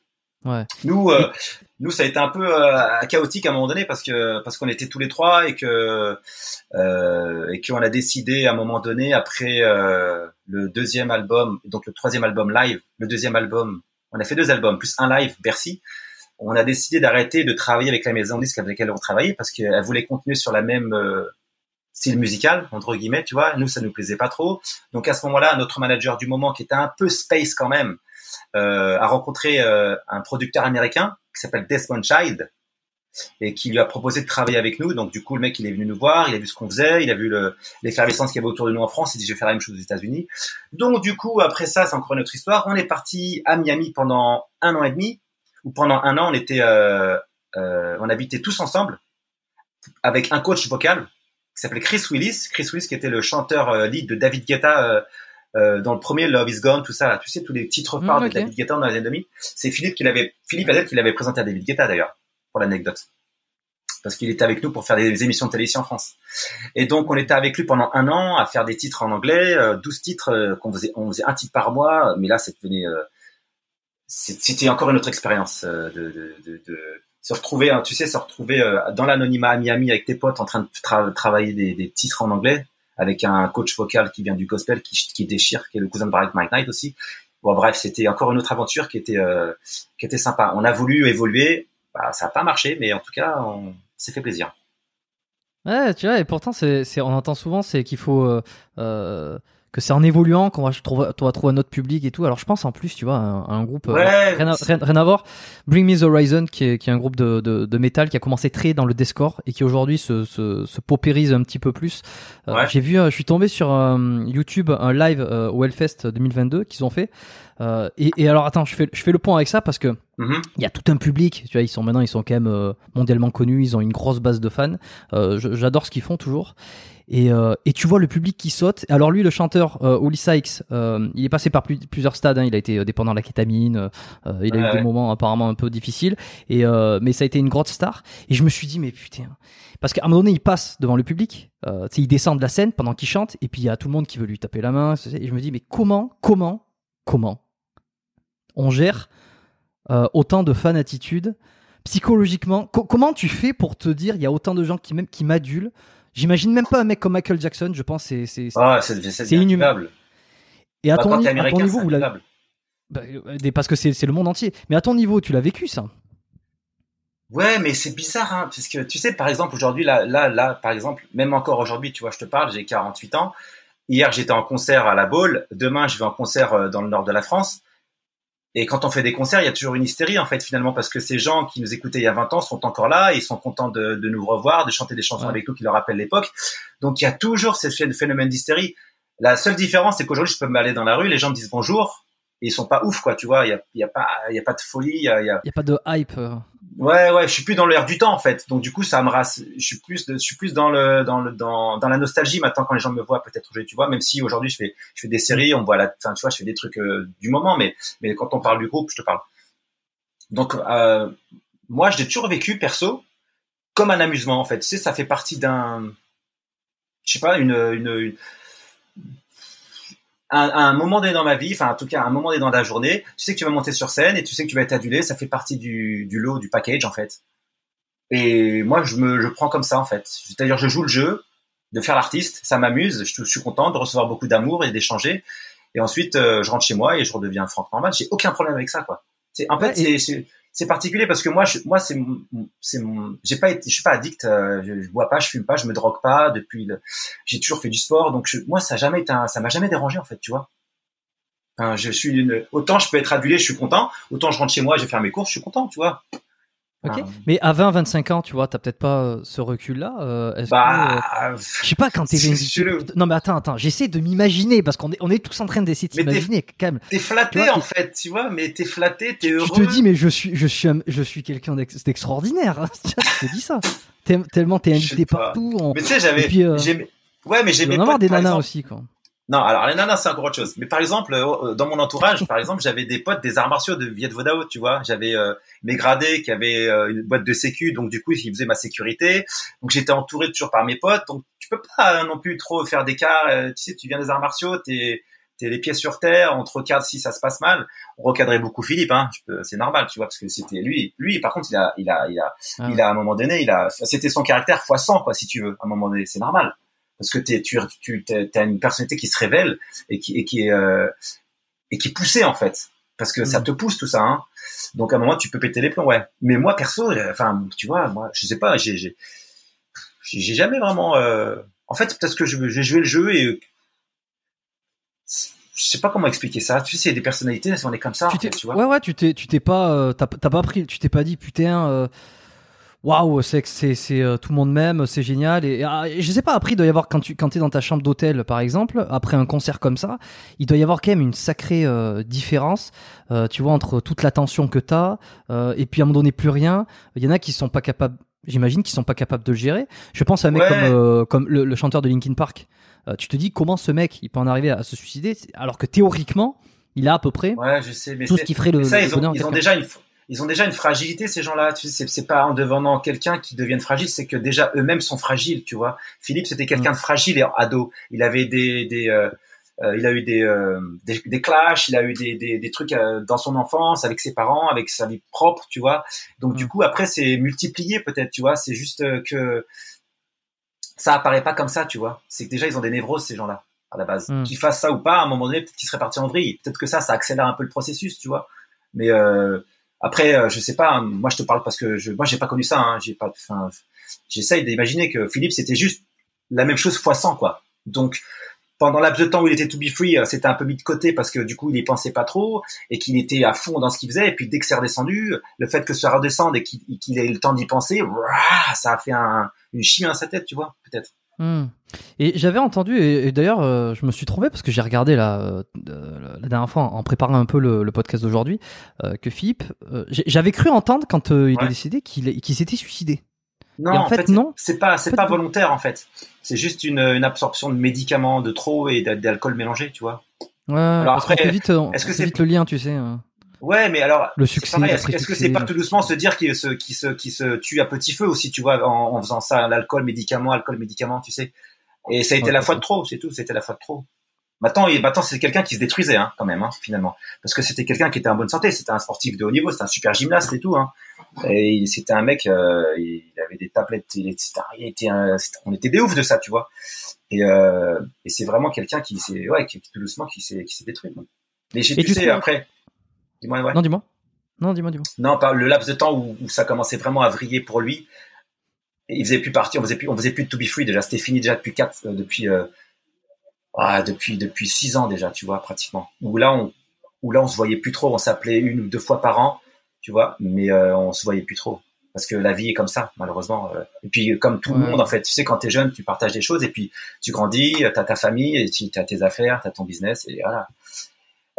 Ouais. Nous, euh, nous, ça a été un peu euh, chaotique à un moment donné parce que parce qu'on était tous les trois et que euh, et qu'on a décidé à un moment donné après euh, le deuxième album, donc le troisième album live, le deuxième album, on a fait deux albums plus un live Bercy. On a décidé d'arrêter de travailler avec la maison de disques avec laquelle on travaillait parce qu'elle voulait continuer sur la même euh, style musical entre guillemets, tu vois. Nous, ça nous plaisait pas trop. Donc à ce moment-là, notre manager du moment qui était un peu space quand même a rencontré euh, un producteur américain qui s'appelle Desmond Child et qui lui a proposé de travailler avec nous. Donc du coup, le mec, il est venu nous voir, il a vu ce qu'on faisait, il a vu le- l'effervescence qu'il y avait autour de nous en France, il dit je vais faire la même chose aux États-Unis. Donc du coup, après ça, c'est encore une autre histoire. On est parti à Miami pendant un an et demi, où pendant un an, on était, euh, euh, on habitait tous ensemble avec un coach vocal qui s'appelait Chris Willis. Chris Willis qui était le chanteur euh, lead de David Guetta euh, dans le premier Love Is Gone, tout ça. là. Tu sais tous les titres phares Mm, de. David Guetta dans les années 2000. C'est Philippe qui l'avait, Philippe qui l'avait présenté à David Guetta d'ailleurs, pour l'anecdote. Parce qu'il était avec nous pour faire des émissions de télé ici en France. Et donc on était avec lui pendant un an à faire des titres en anglais, euh, 12 titres euh, qu'on faisait, on faisait un titre par mois, mais là ça devenait, euh, c'est- c'était encore une autre expérience euh, de, de, de, de se retrouver, hein, tu sais, se retrouver euh, dans l'anonymat à Miami avec tes potes en train de tra- travailler des, des titres en anglais avec un coach vocal qui vient du gospel qui, déchire, qui est le cousin de Barack Mike Knight aussi. Bon bref, c'était encore une autre aventure qui était euh, qui était sympa. On a voulu évoluer, bah, ça n'a pas marché, mais en tout cas on s'est fait plaisir. Ouais, tu vois, et pourtant, on entend souvent, c'est qu'il faut euh, euh, que c'est en évoluant qu'on va trouver, on va trouver un autre public et tout. Alors, je pense en plus, tu vois, un, un groupe euh, Ouais, rien, à, rien- rien à voir. Bring Me the Horizon, qui est, qui est un groupe de, de, de métal qui a commencé très dans le deathcore et qui aujourd'hui se, se, se paupérise un petit peu plus. Euh, Ouais. J'ai vu, euh, je suis tombé sur euh, YouTube un live euh, au Hellfest 2022 qu'ils ont fait. Euh, et, et alors, attends, je fais, je fais le point avec ça parce que Mhm. il y a tout un public, tu vois, ils sont maintenant, ils sont quand même euh, mondialement connus, ils ont une grosse base de fans. Euh, J'adore ce qu'ils font toujours. Et, euh, et tu vois le public qui saute. Alors lui, le chanteur euh, Oli Sykes, euh, il est passé par plus- plusieurs stades. hein. Il a été euh, dépendant de la kétamine. il a Ouais, eu des moments apparemment un peu difficiles. Et mais ça a été une grosse star. Et je me suis dit mais putain, parce qu'à un moment donné, il passe devant le public. Il descend de la scène pendant qu'il chante. Et puis il y a tout le monde qui veut lui taper la main. Et je me dis mais comment, comment, comment on gère autant de fan attitude psychologiquement? Co- comment tu fais pour te dire il y a autant de gens qui même qui m'adulent j'imagine même pas un mec comme Michael Jackson je pense c'est c'est Ah, c'est inhumain. et à Bah, ton, à niveau vous l'avez bah, euh, parce que c'est c'est le monde entier mais à ton niveau tu l'as vécu ça Ouais, mais c'est bizarre, hein, parce que tu sais, par exemple, aujourd'hui, là, là, là, par exemple, même encore aujourd'hui, tu vois, je te parle, j'ai 48 ans. Hier, j'étais en concert à la Baule. Demain, je vais en concert euh, dans le nord de la France. Et quand on fait des concerts, il y a toujours une hystérie, en fait, finalement, parce que ces gens qui nous écoutaient il y a 20 ans sont encore là, et ils sont contents de, de nous revoir, de chanter des chansons Ouais. avec nous qui leur rappellent l'époque. Donc, il y a toujours ce phé- phénomène d'hystérie. La seule différence, c'est qu'aujourd'hui, je peux m'aller dans la rue, les gens me disent bonjour, et ils sont pas ouf, quoi, tu vois, il y a, il y a pas, il y a pas de folie, il y a, y a- y a pas de hype euh. Ouais, ouais, je suis plus dans l'air du temps en fait. Donc du coup, ça me rasse. Je suis plus, de- je suis plus dans le, dans le, dans, dans la nostalgie maintenant quand les gens me voient peut-être tu vois. Même si aujourd'hui je fais, je fais des séries, on me voit la, enfin tu vois, je fais des trucs euh, du moment, mais, mais quand on parle du groupe, je te parle. Donc euh, moi, je l'ai toujours vécu perso comme un amusement en fait. Tu sais, ça fait partie d'un, je sais pas, une, une, une- un, un moment donné dans ma vie, enfin en tout cas un moment donné dans la journée, tu sais que tu vas monter sur scène et tu sais que tu vas être adulé, ça fait partie du, du lot, du package en fait. Et moi je me je prends comme ça en fait. C'est-à-dire je joue le jeu, de faire l'artiste, ça m'amuse, je, je suis content de recevoir beaucoup d'amour et d'échanger. Et ensuite euh, je rentre chez moi et je redeviens Franck normal. J'ai aucun problème avec ça quoi. C'est en fait Ouais, c'est- c'est particulier parce que moi je, moi c'est c'est j'ai pas été je suis pas addict euh, je, bois pas je fume pas je me drogue pas depuis j'ai toujours fait du sport. Donc je, moi ça a jamais été ça m'a jamais dérangé en fait tu vois. Je suis une, autant je peux être adulé je suis content. Autant je rentre chez moi je vais faire mes courses je suis content tu vois ok. Enfin, mais à 20 25 ans tu vois t'as peut-être pas euh, ce recul là est-ce que, euh, bah je sais pas quand t'es non mais attends attends j'essaie de m'imaginer parce qu'on est on est tous en train d'essayer de s'imaginer quand même. t'es flatté vois, en fait tu vois mais t'es flatté t'es heureux tu te dis mais je suis je suis un- je suis quelqu'un d'ex- d'extraordinaire hein. je te dis ça. Tellement t'es invité pas. partout on... mais tu sais j'avais euh, ouais mais j'aimais en avoir pas des nanas exemple, aussi quoi Non, alors les nanas, c'est encore autre chose. Mais par exemple, euh, dans mon entourage, par exemple, j'avais des potes des arts martiaux de Viet Vodao, tu vois. J'avais euh, mes gradés qui avaient euh, une boîte de sécu, donc du coup, ils faisaient ma sécurité. Donc j'étais entouré toujours par mes potes. Donc tu peux pas non plus trop faire d'écart. tu sais, tu viens des arts martiaux, t'es t'es les pieds sur terre, on te recadre si ça se passe mal. On recadrait beaucoup Philippe, hein. C'est normal, tu vois, parce que c'était lui. Lui, par contre, il a, il a, il a, ah il a à un moment donné, il a, c'était son caractère fois 100, quoi, si tu veux. À un moment donné, c'est normal parce que tu, tu as une personnalité qui se révèle et qui, et qui est euh, et qui est poussée en fait, parce que ça mm. te pousse tout ça. Hein. Donc à un moment tu peux péter les plombs, ouais. Mais moi perso, euh, enfin tu vois, moi je sais pas, j'ai jamais vraiment. Euh... En fait, peut-être que j'ai joué le jeu et je sais pas comment expliquer ça. Tu sais, il y a des personnalités, on est comme ça. Tu, tu vois. Ouais, ouais, tu t'es, tu t'es pas, euh, t'as, pas pris, tu t'es pas dit putain. Euh, waouh, c'est c'est c'est euh, tout le monde même, c'est génial. Et, ah, je sais pas, après il doit y avoir quand tu quand es dans ta chambre d'hôtel par exemple, après un concert comme ça, il doit y avoir quand même une sacrée euh, différence, euh, tu vois, entre toute l'attention que t'as et puis à un moment donné plus rien. Il y en a qui sont pas capables. J'imagine qu'ils sont pas capables de le gérer. Je pense à un mec comme comme le, chanteur de Linkin Park. tu te dis comment ce mec il peut en arriver à se suicider alors que théoriquement il a à peu près ouais, je sais, mais tout ce qui ferait le, ça, ils ont, ils ont déjà une ils ont déjà une fragilité ces gens-là. Tu sais, c'est pas en devenant quelqu'un qui deviennent fragile, c'est que déjà eux-mêmes sont fragiles, tu vois. Philippe, c'était quelqu'un de fragile et ado. Il avait des, des euh, euh, il a eu des, euh, des, des clashs, il a eu des, des, des trucs dans son enfance avec ses parents, avec sa vie propre, tu vois. Donc du coup après c'est multiplié peut-être, tu vois. C'est juste que ça apparaît pas comme ça, tu vois. C'est que déjà ils ont des névroses ces gens-là à la base. Qu'ils fassent ça ou pas, à un moment donné peut-être qu'ils seraient partis en vrille. Peut-être que ça, ça accélère un peu le processus, tu vois. Mais après, euh, je sais pas. Hein, moi, je te parle parce que je, moi, j'ai pas connu ça. Hein, j'ai pas. Enfin, j'essaye d'imaginer que Philippe, c'était juste la même chose fois 100, quoi. Donc, pendant laps de temps où il était to be free, euh, c'était un peu mis de côté parce que du coup, il y pensait pas trop et qu'il était à fond dans ce qu'il faisait. Et puis, dès que c'est redescendu, le fait que ça redescende et qu'il ait le temps d'y penser, ça a fait un, une chimie dans sa tête, tu vois, peut-être. Hmm. Et j'avais entendu, et, d'ailleurs, euh, je me suis trompé parce que j'ai regardé la, euh, la dernière fois en préparant un peu le, podcast d'aujourd'hui euh, que Philippe, j'avais cru entendre quand il a décidé qu'il s'était suicidé. Non, en, fait, non. C'est pas, c'est pas volontaire en fait. C'est juste une, une, absorption de médicaments de trop et d'alcool mélangé, tu vois. Ouais. Alors après, vite, est-ce que c'est vite le lien, tu sais. Ouais, mais alors le succès. Est-ce que c'est pas tout doucement se dire qu'il se, qui se, qui se tue à petit feu aussi, tu vois, en, en faisant ça, l'alcool, médicament, alcool, médicament, tu sais. Et ça a été la fois de trop, c'est tout. C'était la fois de trop. Maintenant, maintenant c'est quelqu'un qui se détruisait hein, quand même, hein, finalement, parce que c'était quelqu'un qui était en bonne santé. C'était un sportif de haut niveau, c'était un super gymnaste et tout. Hein. Et c'était un mec, euh, il avait des tablettes, il était, il était un, on était des oufs de ça, tu vois. Et, euh, et c'est vraiment quelqu'un qui s'est, ouais, qui tout doucement, qui s'est, qui s'est détruit. Mais j'ai, tu sais, après, dis-moi, ouais. Non, dis-moi. Non, dis-moi, dis-moi. Non, pas le laps de temps où, où, ça commençait vraiment à vriller pour lui. il faisait plus partie, on faisait plus, on faisait plus de To Be Free déjà. C'était fini déjà depuis quatre, euh, depuis, euh, ah, depuis, depuis six ans déjà, tu vois, pratiquement. Où là, on, où là, on se voyait plus trop. On s'appelait une ou deux fois par an, tu vois, mais euh, on se voyait plus trop. Parce que la vie est comme ça, malheureusement. Euh. Et puis, comme tout le monde, en fait, tu sais, quand tu es jeune, tu partages des choses, et puis tu grandis, tu as ta famille, et tu as tes affaires, tu as ton business, et voilà.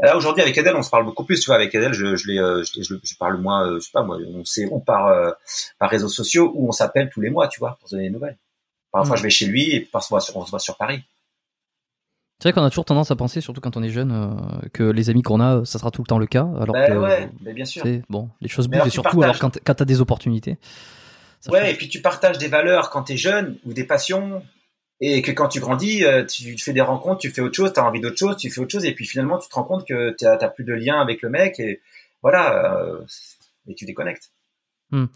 Là aujourd'hui avec Adèle, on se parle beaucoup plus. Tu vois, avec Adèle, je, je, euh, je, je, parle moins, euh, je sais pas moi, on sait ou par euh, par réseaux sociaux ou on s'appelle tous les mois, tu vois, pour se donner des nouvelles. Parfois, je vais chez lui et parfois on se voit sur Paris. C'est vrai qu'on a toujours tendance à penser, surtout quand on est jeune, que les amis qu'on a, ça sera tout le temps le cas. Alors ben ouais, mais bien sûr. Bon, les choses bougent et surtout alors quand, quand tu as des opportunités. Ouais, et puis tu partages des valeurs quand tu es jeune ou des passions et que quand tu grandis, euh, tu fais des rencontres, tu fais autre chose, tu as envie d'autre chose, tu fais autre chose, et puis finalement, tu te rends compte que tu n'as plus de lien avec le mec, et voilà, euh, et tu déconnectes. Hmm.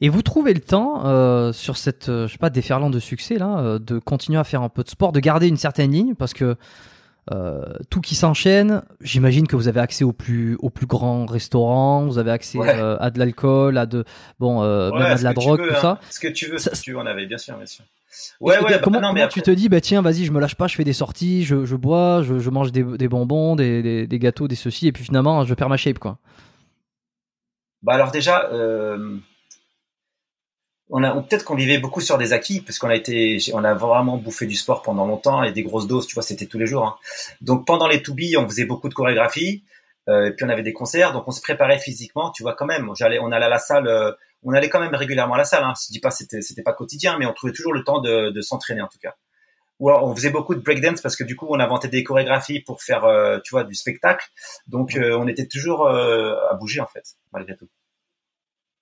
Et vous trouvez le temps euh, sur cette, je sais pas, déferlant de succès là, de continuer à faire un peu de sport, de garder une certaine ligne, parce que tout qui s'enchaîne, j'imagine que vous avez accès aux plus, aux plus grands restaurants, vous avez accès à de l'alcool, à de, bon, même à de la drogue, tout hein. ça. Ce que tu veux, ce que tu en avais, bien sûr, bien sûr. Ouais, ouais, bah, comment, mais tu te dis, bah tiens, vas-y, je me lâche pas, je fais des sorties, je, je bois, je, je mange des, des bonbons, des, des, des, gâteaux, des ceci, et puis finalement, je perds ma shape, quoi. Bah alors déjà, euh, on a peut-être qu'on vivait beaucoup sur des acquis, parce qu'on a été, on a vraiment bouffé du sport pendant longtemps et des grosses doses, tu vois, c'était tous les jours. Hein. Donc pendant les to be, on faisait beaucoup de chorégraphie, euh, et puis on avait des concerts, donc on se préparait physiquement, tu vois, quand même. J'allais, on allait à la salle. Euh, on allait quand même régulièrement à la salle. Hein. Je dis pas c'était c'était pas quotidien, mais on trouvait toujours le temps de, de s'entraîner en tout cas. ou alors on faisait beaucoup de breakdance parce que du coup on inventait des chorégraphies pour faire euh, tu vois du spectacle donc euh, on était toujours euh, à bouger en fait malgré tout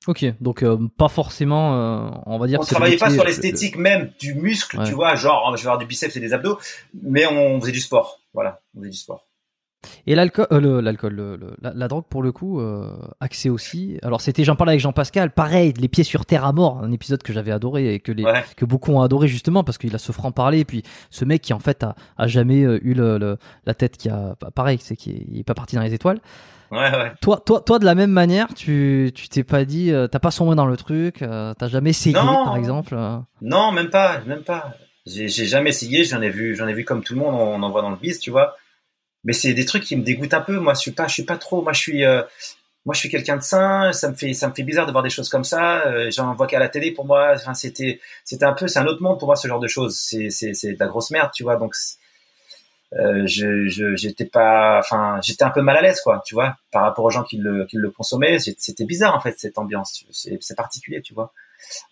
Ok, donc pas forcément, on va dire. on c'est travaillait pas sur le- l'esthétique même du muscle Ouais. tu vois genre je vais avoir du biceps et des abdos mais on faisait du sport voilà on faisait du sport Et l'alcool, euh, l'alcool, le- le- la, la drogue pour le coup, euh, accès aussi. Alors c'était, j'en parlais avec Jean-Pascal, pareil, les pieds sur terre à mort, un épisode que j'avais adoré et que les ouais que beaucoup ont adoré justement parce qu'il a ce franc parler et puis ce mec qui en fait a, a jamais euh, eu le, le- la tête qui a pareil, c'est qu'il est- pas parti dans les étoiles. ouais ouais Toi, toi, toi de la même manière, tu tu t'es pas dit, euh, t'as pas sombré dans le truc, euh, t'as jamais essayé Non. par exemple. euh? Non, même pas, même pas. J'ai jamais essayé, j'en ai vu, j'en ai vu comme tout le monde, on en voit dans le biz, tu vois. Mais c'est des trucs qui me dégoûtent un peu. Moi, je suis pas, je suis pas trop. Moi, je suis, euh, moi, je suis quelqu'un de sain. Ça me fait, ça me fait bizarre de voir des choses comme ça. Euh, J'en vois qu'à la télé pour moi. Enfin, c'était, c'était un peu, c'est un autre monde pour moi ce genre de choses. C'est, c'est, c'est de la grosse merde, tu vois. Donc, euh, je, je, j'étais pas, enfin, j'étais un peu mal à l'aise, quoi, tu vois, par rapport aux gens qui le, qui le consommaient. C'était bizarre en fait cette ambiance. C'est, c'est particulier, tu vois.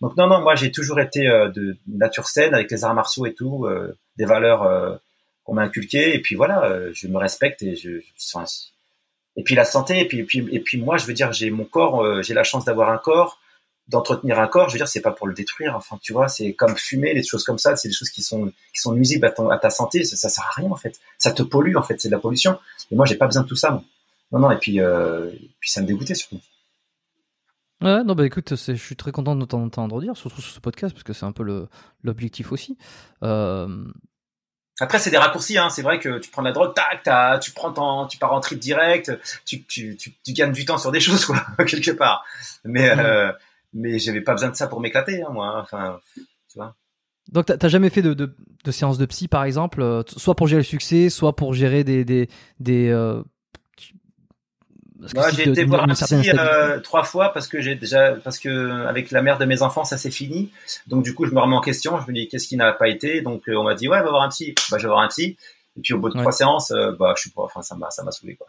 Donc non, non, moi j'ai toujours été euh, de nature saine avec les arts martiaux et tout, euh, des valeurs euh, qu'on m'a inculquées. Et puis voilà, euh, je me respecte et je, je- et puis la santé. Et puis et puis et puis moi, je veux dire, j'ai mon corps, euh, j'ai la chance d'avoir un corps, d'entretenir un corps. Je veux dire, c'est pas pour le détruire. Enfin, tu vois, c'est comme fumer, des choses comme ça. C'est des choses qui sont qui sont nuisibles à ton à ta santé. Ça, ça sert à rien en fait. Ça te pollue en fait. C'est de la pollution. Et moi, j'ai pas besoin de tout ça. moi. Non, non. Et puis euh, puis ça me dégoûtait surtout. Ouais, non, bah écoute, je suis très content de t'entendre dire, surtout sur ce podcast, parce que c'est un peu l'objectif aussi. Après, c'est des raccourcis. Hein. C'est vrai que tu prends de la drogue, tac, t'as- tu prends ton, tu pars en trip direct, tu, tu, tu, tu gagnes du temps sur des choses, quoi, quelque part. Mais, euh, mais j'avais pas besoin de ça pour m'éclater, hein, moi. Enfin, tu vois. Donc, t'as jamais fait de, de, de séance de psy, par exemple, euh, soit pour gérer le succès, soit pour gérer des. des, des euh, Moi, j'ai été voir un psy euh, trois fois parce que j'ai déjà, parce que avec la mère de mes enfants, ça s'est fini. Donc du coup, je me remets en question. Je me dis qu'est-ce qui n'a pas été? Donc euh, on m'a dit ouais, va voir un psy. Bah, je vais voir un psy. Et puis au bout de Ouais. trois séances, euh, bah, je suis pas, enfin, ça m'a, ça m'a saoulé, quoi.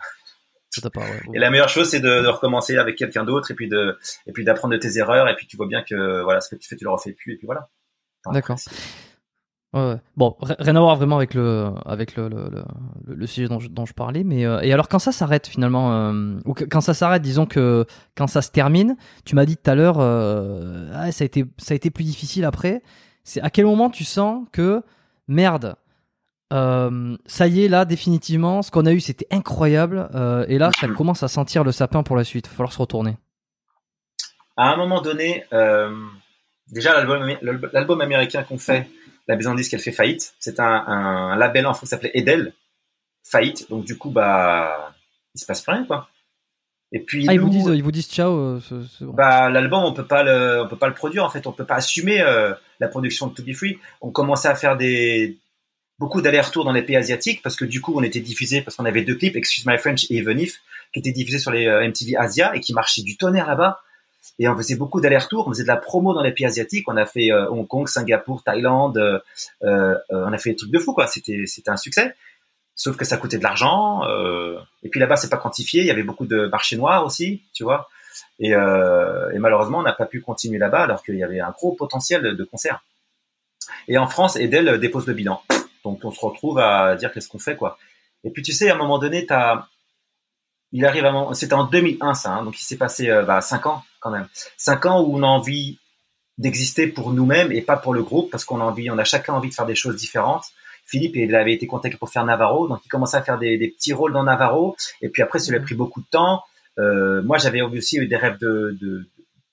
Pas, ouais. Et la meilleure chose, c'est de, de recommencer avec quelqu'un d'autre et puis de, et puis d'apprendre de tes erreurs. Et puis tu vois bien que voilà, ce que tu fais, tu le refais plus. Et puis voilà. Enfin, D'accord. Ouais. Bon, ri- rien à voir vraiment avec le avec le, le, le, le sujet dont je, dont je parlais, mais euh, et alors quand ça s'arrête finalement, euh, ou que- quand ça s'arrête, disons que quand ça se termine, tu m'as dit tout à l'heure, euh, ah, ça a été ça a été plus difficile après. C'est à quel moment tu sens que merde, ça y est là définitivement, ce qu'on a eu c'était incroyable, et là ça commence à sentir le sapin pour la suite. Il va falloir se retourner. À un moment donné, déjà l'album, l'album américain qu'on fait, la maison de disque, elle fait faillite. C'est un, un label en France qui s'appelait Edel, faillite. Donc du coup, bah, il se passe plus rien, quoi. Et puis Ah ils vous disent ils vous disent ciao. euh, bah, l'album, on peut pas le, on peut pas le produire en fait. On peut pas assumer euh, la production de To Be Free. On commençait à faire des beaucoup d'allers-retours dans les pays asiatiques parce que du coup, on était diffusé parce qu'on avait deux clips, Excuse My French et Even If, qui étaient diffusés sur les euh, MTV Asia et qui marchaient du tonnerre là-bas. Et on faisait beaucoup d'allers-retours. On faisait de la promo dans les pays asiatiques. On a fait euh, Hong Kong, Singapour, Thaïlande. euh, euh, on a fait des trucs de fou quoi. C'était c'était un succès. Sauf que ça coûtait de l'argent. et puis là-bas, c'est pas quantifié. Il y avait beaucoup de marchés noirs aussi, tu vois. Et, malheureusement, on n'a pas pu continuer là-bas alors qu'il y avait un gros potentiel de concerts. Et en France, Edel dépose le bilan. Donc on se retrouve à dire qu'est-ce qu'on fait quoi. Et puis tu sais, à un moment donné, t'as, il arrive à c'était en 2001 ça, hein, donc il s'est passé euh, bah, cinq ans quand même, cinq ans où on a envie d'exister pour nous-mêmes et pas pour le groupe parce qu'on a envie, on a chacun envie de faire des choses différentes. Philippe, il avait été contacté pour faire Navarro, donc il commençait à faire des, des petits rôles dans Navarro. Et puis après, ça lui a pris beaucoup de temps. Euh, moi, j'avais aussi eu des rêves de, de,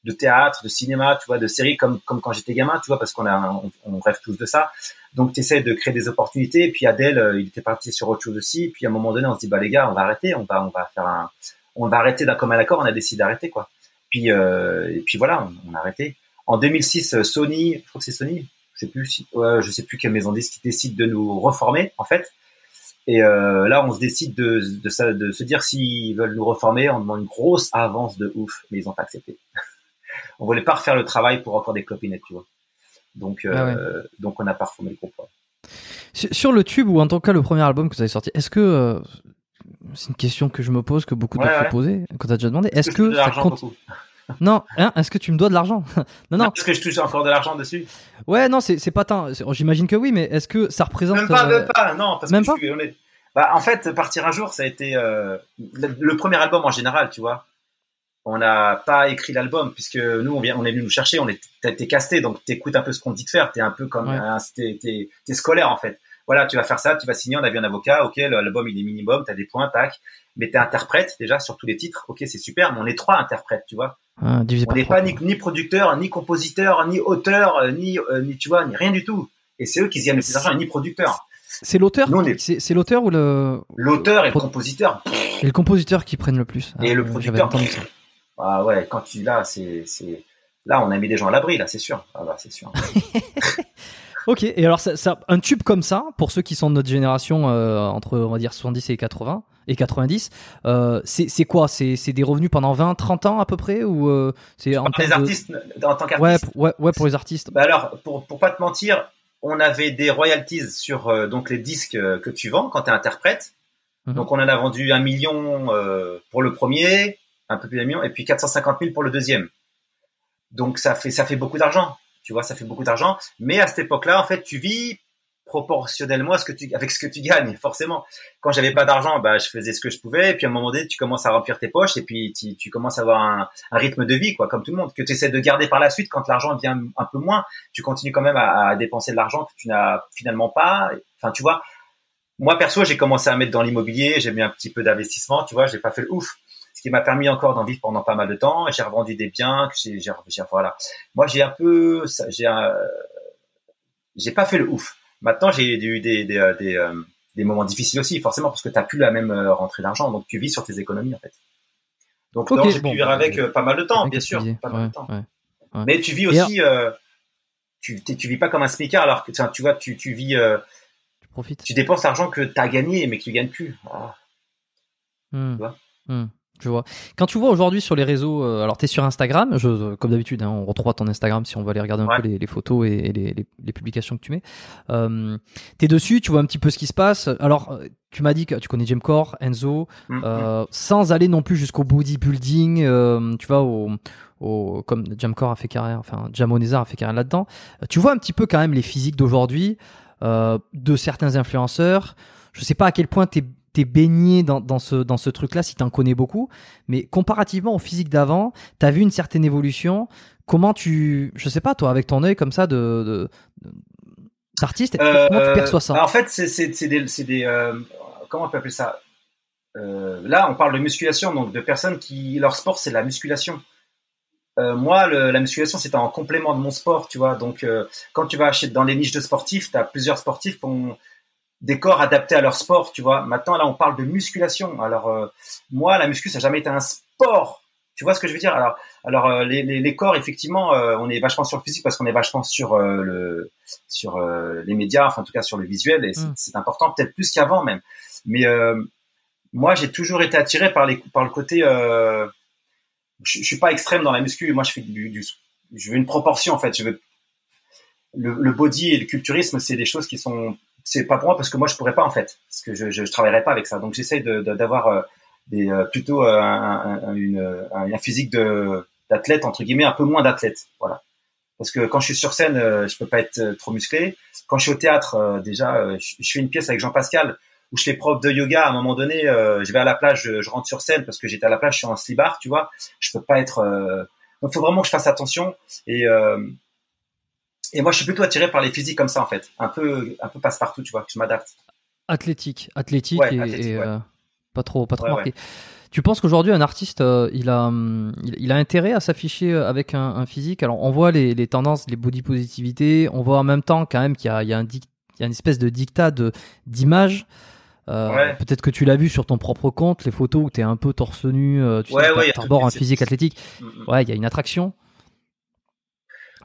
de théâtre, de cinéma, tu vois, de séries comme comme quand j'étais gamin, tu vois, parce qu'on a on, on rêve tous de ça. Donc tu essaies de créer des opportunités. Et puis Adèle, euh, il était parti sur autre chose aussi. Et puis à un moment donné, on se dit bah les gars, on va arrêter, on va on va faire un, on va arrêter d'un commun accord. On a décidé d'arrêter quoi. Puis euh, et puis voilà, on, a arrêté. En 2006, euh, Sony, je crois que c'est Sony, je sais plus si, ouais, je sais plus quelle maison qui décide de nous reformer en fait. Et euh, là, on se décide de, de, ça- de se dire s'ils veulent nous reformer, on demande une grosse avance de ouf, mais ils ont pas accepté. on voulait pas refaire le travail pour encore des copinettes, tu vois. Donc, euh, Ah donc on n'a pas reformé le groupe. sur le tube ou en tout cas le premier album que vous avez sorti, est-ce que euh, c'est une question que je me pose, que beaucoup Ouais, d'autres ouais. se posaient, qu'on t'a déjà demandé, est-ce que ça compte Non, hein, est-ce que tu me dois de l'argent Non, non. Est-ce que je touche encore de l'argent dessus? Ouais, non, c'est pas tant. c'est- J'imagine que oui, mais est-ce que ça représente Même pas, euh, même pas, non, parce même que pas je suis honnête. Bah, en fait, Partir un jour, ça a été euh, le, le premier album en général, tu vois. On n'a pas écrit l'album puisque nous, on vient, on est venu nous chercher, on est, t'es casté, donc t'écoutes un peu ce qu'on dit de faire. T'es un peu comme, Ouais. t'es scolaire en fait. Voilà, tu vas faire ça, tu vas signer, on a vu un avocat, ok, l'album il est minimum, t'as des points, tac. Mais t'es interprète déjà sur tous les titres, ok, c'est super, mais on est trois interprètes, tu vois. ah, On n'est pas ni, ni producteur, ni compositeur, ni auteur, euh, ni, euh, ni tu vois, ni rien du tout. Et c'est eux qui gagnent le plus d'argent, et ni producteur. C'est l'auteur, c'est l'auteur ou le L'auteur et le compositeur. et le compositeur qui prennent le plus. Et Ah, le euh, producteur. Ça. Ah ouais, quand tu là, c'est, c'est, là, on a mis des gens à l'abri, là, c'est sûr. Ah bah, c'est sûr. Ok, et alors ça, ça- un tube comme ça, pour ceux qui sont de notre génération, euh, entre on va dire 70 et 80 et 90, euh, c'est quoi? C'est des revenus pendant 20, 30 ans à peu près? Ou euh, c'est en les termes de- artistes, en tant qu'artiste. ouais, ouais, pour les artistes. Bah alors, pour, pour pas te mentir, on avait des royalties sur euh, donc les disques que tu vends quand tu es interprète. Mhm. Donc on en a vendu un million pour le premier, un peu plus d'un million, et puis 450 000 pour le deuxième. Donc ça fait ça fait beaucoup d'argent, tu vois, ça fait beaucoup d'argent. Mais à cette époque-là, en fait, tu vis proportionnellement à ce que tu avec ce que tu gagnes, forcément. Quand j'avais pas d'argent, bah je faisais ce que je pouvais, et puis à un moment donné, tu commences à remplir tes poches, et puis tu, tu commences à avoir un, rythme de vie, quoi, comme tout le monde, que tu essaies de garder par la suite quand l'argent vient un peu moins. Tu continues quand même à, à dépenser de l'argent que tu n'as finalement pas. Enfin, tu vois, moi perso, j'ai commencé à mettre dans l'immobilier, j'ai mis un petit peu d'investissement, tu vois, j'ai pas fait le ouf, ce qui m'a permis encore d'en vivre pendant pas mal de temps. J'ai revendu des biens, j'ai, j'ai- voilà. Moi, j'ai un peu, j'ai, un- j'ai pas fait le ouf. Maintenant, j'ai eu des des euh, des, euh, des moments difficiles aussi, forcément, parce que t'as plus la même euh, rentrée d'argent, donc tu vis sur tes économies en fait. Donc Ok, non, j'ai bon, pu vivre bah, avec euh, pas mal de temps, Bien sûr, pas mal Ouais, de temps. ouais. Mais tu vis aussi, euh, tu tu vis pas comme un smicard, alors que tu vois, tu tu vis, euh, Tu profites. tu dépenses l'argent que tu as gagné mais que tu gagnes plus. Ah. Hmm. Tu vois? Hmm. Je vois. Quand tu vois aujourd'hui sur les réseaux, euh, alors tu es sur Instagram, je, comme d'habitude, hein, on retrouvera ton Instagram si on va aller regarder un Ouais. peu les, les photos et, et les, les- les publications que tu mets. Euh, tu es dessus, tu vois un petit peu ce qui se passe. Alors, euh, tu m'as dit que tu connais Jamcore, Enzo, Mm, mm. euh, sans aller non plus jusqu'au bodybuilding, euh, tu vois, au, au, comme Jamcore a fait carrière, enfin Jamoneza a fait carrière là-dedans. Euh, Tu vois un petit peu quand même les physiques d'aujourd'hui, euh, de certains influenceurs. Je sais pas à quel point t'es t'es baigné dans, dans ce dans ce truc-là, si t'en connais beaucoup, mais comparativement au physique d'avant, t'as vu une certaine évolution. Comment tu, je sais pas toi, avec ton œil comme ça de d'artiste, Euh, comment tu perçois ça? En fait, c'est des, des euh, comment on peut appeler ça? Euh, Là, on parle de musculation, donc de personnes qui leur sport c'est la musculation. Euh, moi, le- la musculation, c'est en complément de mon sport, tu vois. Donc, euh, quand tu vas acheter dans les niches de sportifs, tu as plusieurs sportifs qui ont des corps adaptés à leur sport, tu vois. Maintenant, là, on parle de musculation. Alors, euh, moi, la muscu, ça n'a jamais été un sport. Tu vois ce que je veux dire? Alors, alors euh, les, les, les corps, effectivement, euh, on est vachement sur le physique parce qu'on est vachement sur euh, le sur euh, les médias, enfin en tout cas sur le visuel, et c'est Mm. important, peut-être plus qu'avant même. Mais euh, moi, j'ai toujours été attiré par les par le côté. Euh, je, je suis pas extrême dans la muscu. Moi, je fais du, du je veux une proportion en fait. Je veux le, le body et le culturisme, c'est des choses qui sont c'est pas pour moi parce que moi je pourrais pas en fait parce que je je, je travaillerais pas avec ça. Donc j'essaye de de- d'avoir euh, des euh, plutôt euh, un, un, une, un, un physique de d'athlète entre guillemets un peu moins d'athlète. Voilà. Parce que quand je suis sur scène, euh, je peux pas être trop musclé. Quand je suis au théâtre, déjà, je, je fais une pièce avec Jean-Pascal où je fais prof de yoga. À un moment donné, je vais à la plage, je, rentre sur scène parce que j'étais à la plage, je suis en slibard, tu vois. Je peux pas être. Donc, faut vraiment que je fasse attention. Et. Et moi, je suis plutôt attiré par les physiques comme ça, en fait, un peu, un peu passe-partout, tu vois. Que je m'adapte. Athlétique, athlétique Ouais, et, athlétique, et, ouais. euh, pas trop, pas trop Ouais, marqué. Tu penses qu'aujourd'hui un artiste, euh, il a, hum, il, il a intérêt à s'afficher euh, avec un, un physique? Alors on voit les, les tendances, les body positivité. On voit en même temps quand même qu'il y a, il y y a une espèce de dictat de d'image. Euh, Ouais. Peut-être que tu l'as vu sur ton propre compte, les photos où tu es un peu torse nu, tu Ouais, sais, ouais, un physique athlétique. Mm, mm. Ouais, il y a une attraction.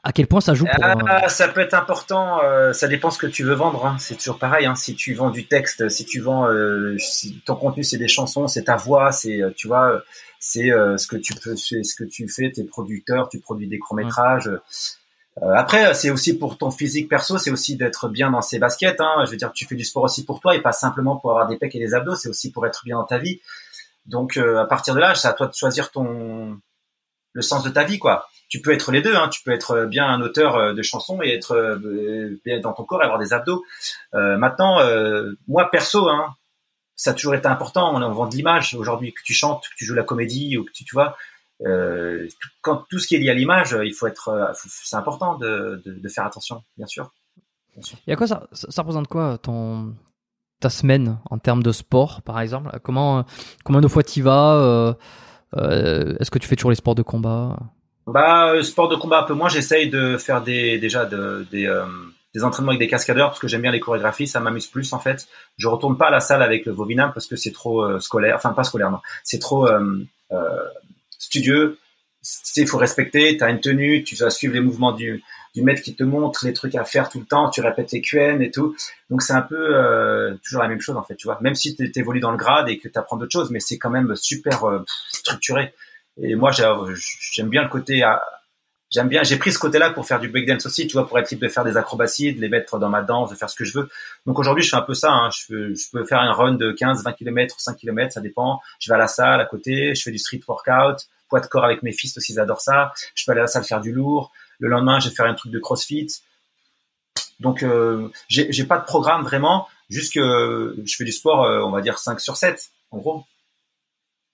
À quel point ça joue pour. euh, Ah, ça peut être important. euh, ça dépend ce que tu veux vendre. hein. C'est toujours pareil. hein. Si tu vends du texte, si tu vends, euh, si ton contenu c'est des chansons, c'est ta voix, c'est euh, tu vois, c'est euh, ce que tu peux, c'est ce que tu fais. T'es producteur, tu produis des courts métrages. Euh, après, c'est aussi pour ton physique perso, c'est aussi d'être bien dans ses baskets. Hein. Je veux dire, tu fais du sport aussi pour toi et pas simplement pour avoir des pecs et des abdos. C'est aussi pour être bien dans ta vie. Donc, à partir de là, c'est à toi de choisir ton le sens de ta vie, quoi. Tu peux être les deux, hein. Tu peux être bien un auteur de chansons et être bien dans ton corps, et avoir des abdos. maintenant, moi perso, hein, ça a toujours été important. On, vend de l'image aujourd'hui, que tu chantes, que tu joues la comédie ou que tu, vois. Euh, quand tout ce qui est lié à l'image, il faut être, c'est important de, faire attention, bien sûr. Et à quoi ça, représente quoi ton ta semaine en termes de sport, par exemple? Comment combien de fois tu y vas euh, euh, Est-ce que tu fais toujours les sports de combat? Bah, euh, sport de combat un peu moins. J'essaye de faire des déjà de, des euh, des entraînements avec des cascadeurs parce que j'aime bien les chorégraphies, ça m'amuse plus en fait. Je retourne pas à la salle avec le Vovinam parce que c'est trop euh, scolaire, enfin pas scolaire non, c'est trop euh, euh, studieux. Il faut respecter, tu as une tenue, tu vas suivre les mouvements du, du maître qui te montre les trucs à faire tout le temps, tu répètes les QN et tout. Donc c'est un peu euh, toujours la même chose en fait, tu vois. Même si tu évolues dans le grade et que tu apprends d'autres choses, mais c'est quand même super euh, structuré. Et moi j'aime bien le côté j'aime bien, j'ai pris ce côté-là pour faire du breakdance aussi, tu vois, pour être libre de faire des acrobaties, de les mettre dans ma danse, de faire ce que je veux. Donc aujourd'hui, je fais un peu ça, hein. je, peux, je peux faire un run de 15, 20 km, 5 km, ça dépend. Je vais à la salle à côté, je fais du street workout, poids de corps avec mes fils aussi, ils adorent ça. Je peux aller à la salle faire du lourd. Le lendemain, je vais faire un truc de crossfit. Donc, euh, j'ai pas de programme vraiment, juste que je fais du sport, euh, on va dire 5 sur 7, en gros.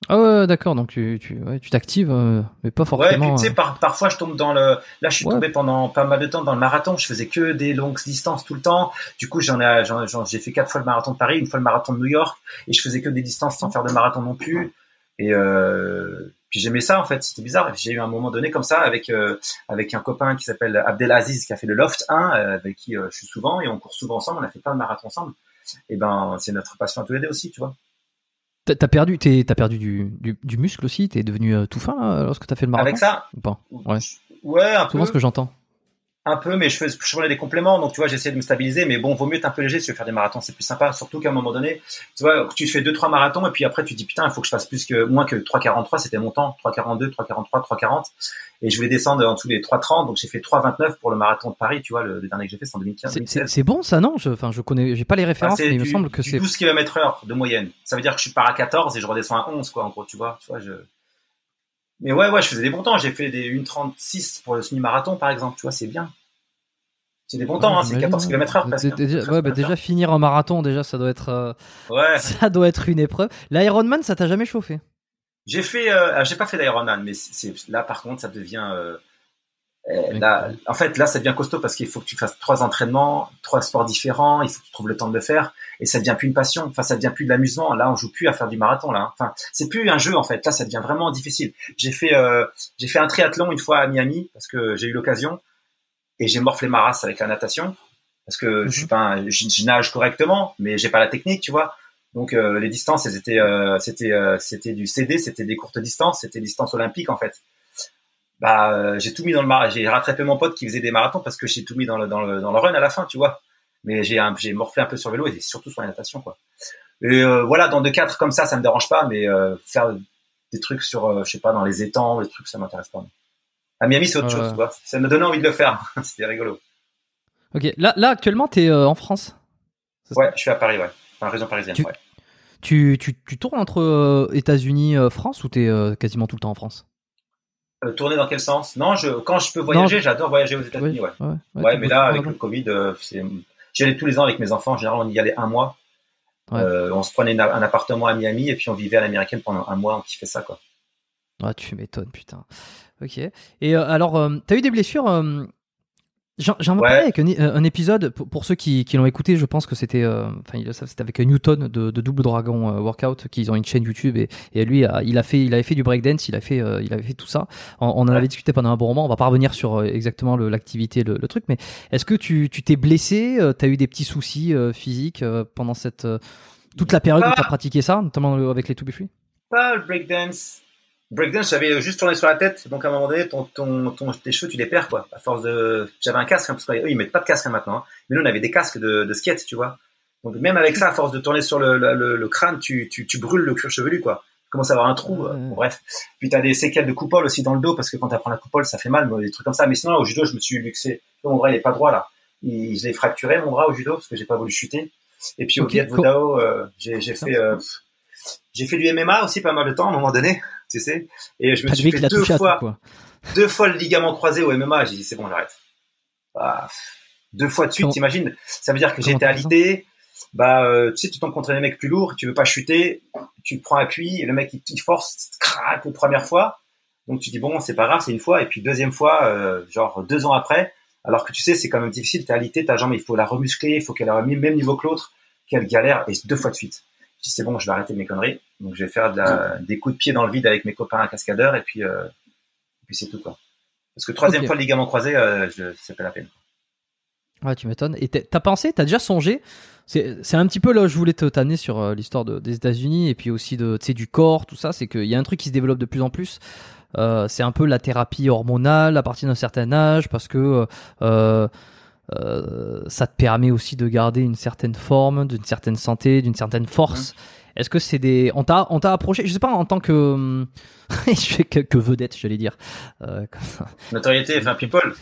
Ah ouais, d'accord. Donc tu tu ouais, tu t'actives, euh, mais pas forcément. Ouais, tu sais, euh. par, parfois je tombe dans le. Là, je suis tombé pendant pas mal de temps dans le marathon. Je faisais que des longues distances tout le temps. Du coup, j'en ai, j'ai fait quatre fois le marathon de Paris, une fois le marathon de New York, et je faisais que des distances sans faire de marathon non plus. Et euh, puis j'aimais ça en fait. C'était bizarre. J'ai eu un moment donné comme ça avec euh, avec un copain qui s'appelle Abdelaziz qui a fait le Loft 1, avec qui je suis souvent et on court souvent ensemble. On a fait plein de marathons ensemble. Et ben, c'est notre passion à tous les deux aussi, tu vois. T'as perdu, as perdu du, du, du, muscle aussi T'es devenu euh, tout fin là, lorsque t'as fait le marathon? Avec ça? Ou pas? Ouais. Ouais, un Souvent ce que j'entends. Un peu, mais je, fais, je prenais des compléments, donc tu vois, j'essaie de me stabiliser. Mais bon, vaut mieux être un peu léger si tu veux faire des marathons, c'est plus sympa. Surtout qu'à un moment donné, tu vois, tu fais deux trois marathons et puis après tu dis putain, il faut que je fasse plus que moins que 3,43, c'était mon temps, 3,42, 3,43, 3,40. Et je voulais descendre en dessous des 3,30, donc j'ai fait 3,29 pour le marathon de Paris, tu vois, le, dernier que j'ai fait, c'est en 2015. C'est bon ça, non? Enfin, je, connais, j'ai pas les références, ah, mais il me semble que c'est 12 km heure de moyenne. Ça veut dire que je pars à 14 et je redescends à 11, quoi, en gros, tu vois. Tu vois, je... Mais ouais, ouais, je faisais des bons temps. J'ai fait des 1,36 pour le semi-marathon, par exemple, tu vois, c'est bien. C'est des bons temps, hein, c'est 14 km heure presque. Déjà, ouais, bah déjà finir un marathon, déjà ça doit être, euh, ouais. ça doit être une épreuve. L'Ironman, ça t'a jamais chauffé? J'ai fait, euh, ah, j'ai pas fait l'Ironman, mais c'est là par contre ça devient, euh, là, en fait là ça devient costaud parce qu'il faut que tu fasses trois entraînements, trois sports différents, il faut que tu trouves le temps de le faire et ça devient plus une passion, enfin ça devient plus de l'amusement. Là on joue plus à faire du marathon là, hein. enfin c'est plus un jeu en fait. Là ça devient vraiment difficile. J'ai fait, j'ai fait un triathlon une fois à Miami parce que j'ai eu l'occasion et j'ai morflé ma race avec la natation parce que je suis mhm. je, nage correctement mais j'ai pas la technique tu vois donc euh, les distances elles étaient euh, c'était euh, c'était du CD c'était des courtes distances c'était distances olympiques en fait bah j'ai tout mis dans le marathon j'ai rattrapé mon pote qui faisait des marathons parce que j'ai tout mis dans le dans le dans le run à la fin tu vois mais j'ai j'ai morflé un peu sur le vélo et surtout sur la natation quoi et voilà dans deux quatre comme ça ça me dérange pas mais faire des trucs sur je sais pas dans les étangs des trucs ça m'intéresse pas à Miami, c'est autre chose, tu vois. Ça me donnait envie de le faire. C'était rigolo. Ok. Là, là actuellement, tu es euh, en France? Ouais, je suis à Paris, ouais. Enfin, région parisienne, tu, ouais. Tu, tu, tu, tournes entre euh, États-Unis, euh, France ou tu es quasiment tout le temps en France? Tourner dans quel sens? Non, je, quand je peux voyager, j'adore voyager aux États-Unis, ouais. Ouais, ouais, mais là, avec le Covid, j'y allais tous les ans avec mes enfants. En général, on y allait un mois. on se prenait un appartement à Miami et puis on vivait à l'américaine pendant un mois. On kiffait ça, quoi. Ah, tu m'étonnes, putain. Ok. Et euh, alors, euh, t'as eu des blessures euh, J'en ai parlé avec un, épisode, pour, ceux qui, qui l'ont écouté, je pense que c'était enfin c'était avec Newton de, de Double Dragon Workout, qu'ils ont une chaîne YouTube et, et lui, il, a fait, il avait fait du breakdance, il, a fait, il avait fait tout ça. On, en avait discuté pendant un bon moment, on va pas revenir sur exactement l'activité, le, le, truc, mais est-ce que tu t'es blessé T'as eu des petits soucis physiques pendant cette toute la période où t'as pratiqué ça, notamment avec les To Be Free? Pas le breakdance, breakdance, j'avais juste tourné sur la tête, donc à un moment donné, ton, ton, ton, tes cheveux, tu les perds, quoi. À force de, j'avais un casque, hein, parce qu'eux, ils mettent pas de casque hein, maintenant, hein. mais nous, on avait des casques de, de skate, tu vois. Donc même avec ça, à force de tourner sur le, le, le, crâne, tu, tu, tu, brûles le cuir chevelu, quoi. Tu commences à avoir un trou, euh, bon, bref. Puis t'as des séquelles de coupole aussi dans le dos, parce que quand t'apprends la coupole, ça fait mal, des trucs comme ça. Mais sinon, au judo, je me suis luxé. Mon bras, il est pas droit, là. Il, je l'ai fracturé, mon bras, au judo, parce que j'ai pas voulu chuter. Et puis au okay, Viet euh, j'ai fait, euh, j'ai fait du MMA aussi pas mal de temps à un moment donné tu sais. Et je me suis fait deux touché fois, quoi. deux fois le ligament croisé au MMA. J'ai dit c'est bon, j'arrête. Ah, deux fois de suite, t'imagines Ça veut dire que j'étais alité. Bah, euh, tu sais, tu tombes contre des mecs plus lourds, tu veux pas chuter, tu prends appui, et le mec il, il force, craque la première fois. Donc tu dis bon, c'est pas grave, c'est une fois. Et puis deuxième fois, euh, genre deux ans après, alors que tu sais, c'est quand même difficile. T'es alité, ta jambe, il faut la remuscler, il faut qu'elle ait le même niveau que l'autre. Quelle galère Et deux fois de suite. Je dis c'est bon, je vais arrêter mes conneries. Donc je vais faire de la- des coups de pied dans le vide avec mes copains à cascadeurs, et puis, euh, et puis c'est tout quoi. Parce que troisième fois le ligament croisé, euh, je, c'est pas la peine. Ouais, tu m'étonnes. Et t'as- pensé, t'as déjà songé? C'est c'est un petit peu là où je voulais te t'amener sur euh, l'histoire de- des États-Unis et puis aussi de, du corps, tout ça. C'est qu'il y a un truc qui se développe de plus en plus. Euh, c'est un peu la thérapie hormonale à partir d'un certain âge parce que euh, euh, ça te permet aussi de garder une certaine forme, d'une certaine santé, d'une certaine force. Est-ce que c'est des on t'a on t'a approché je sais pas en tant que hum, que, que vedette j'allais dire euh, comme. Notoriété, enfin people,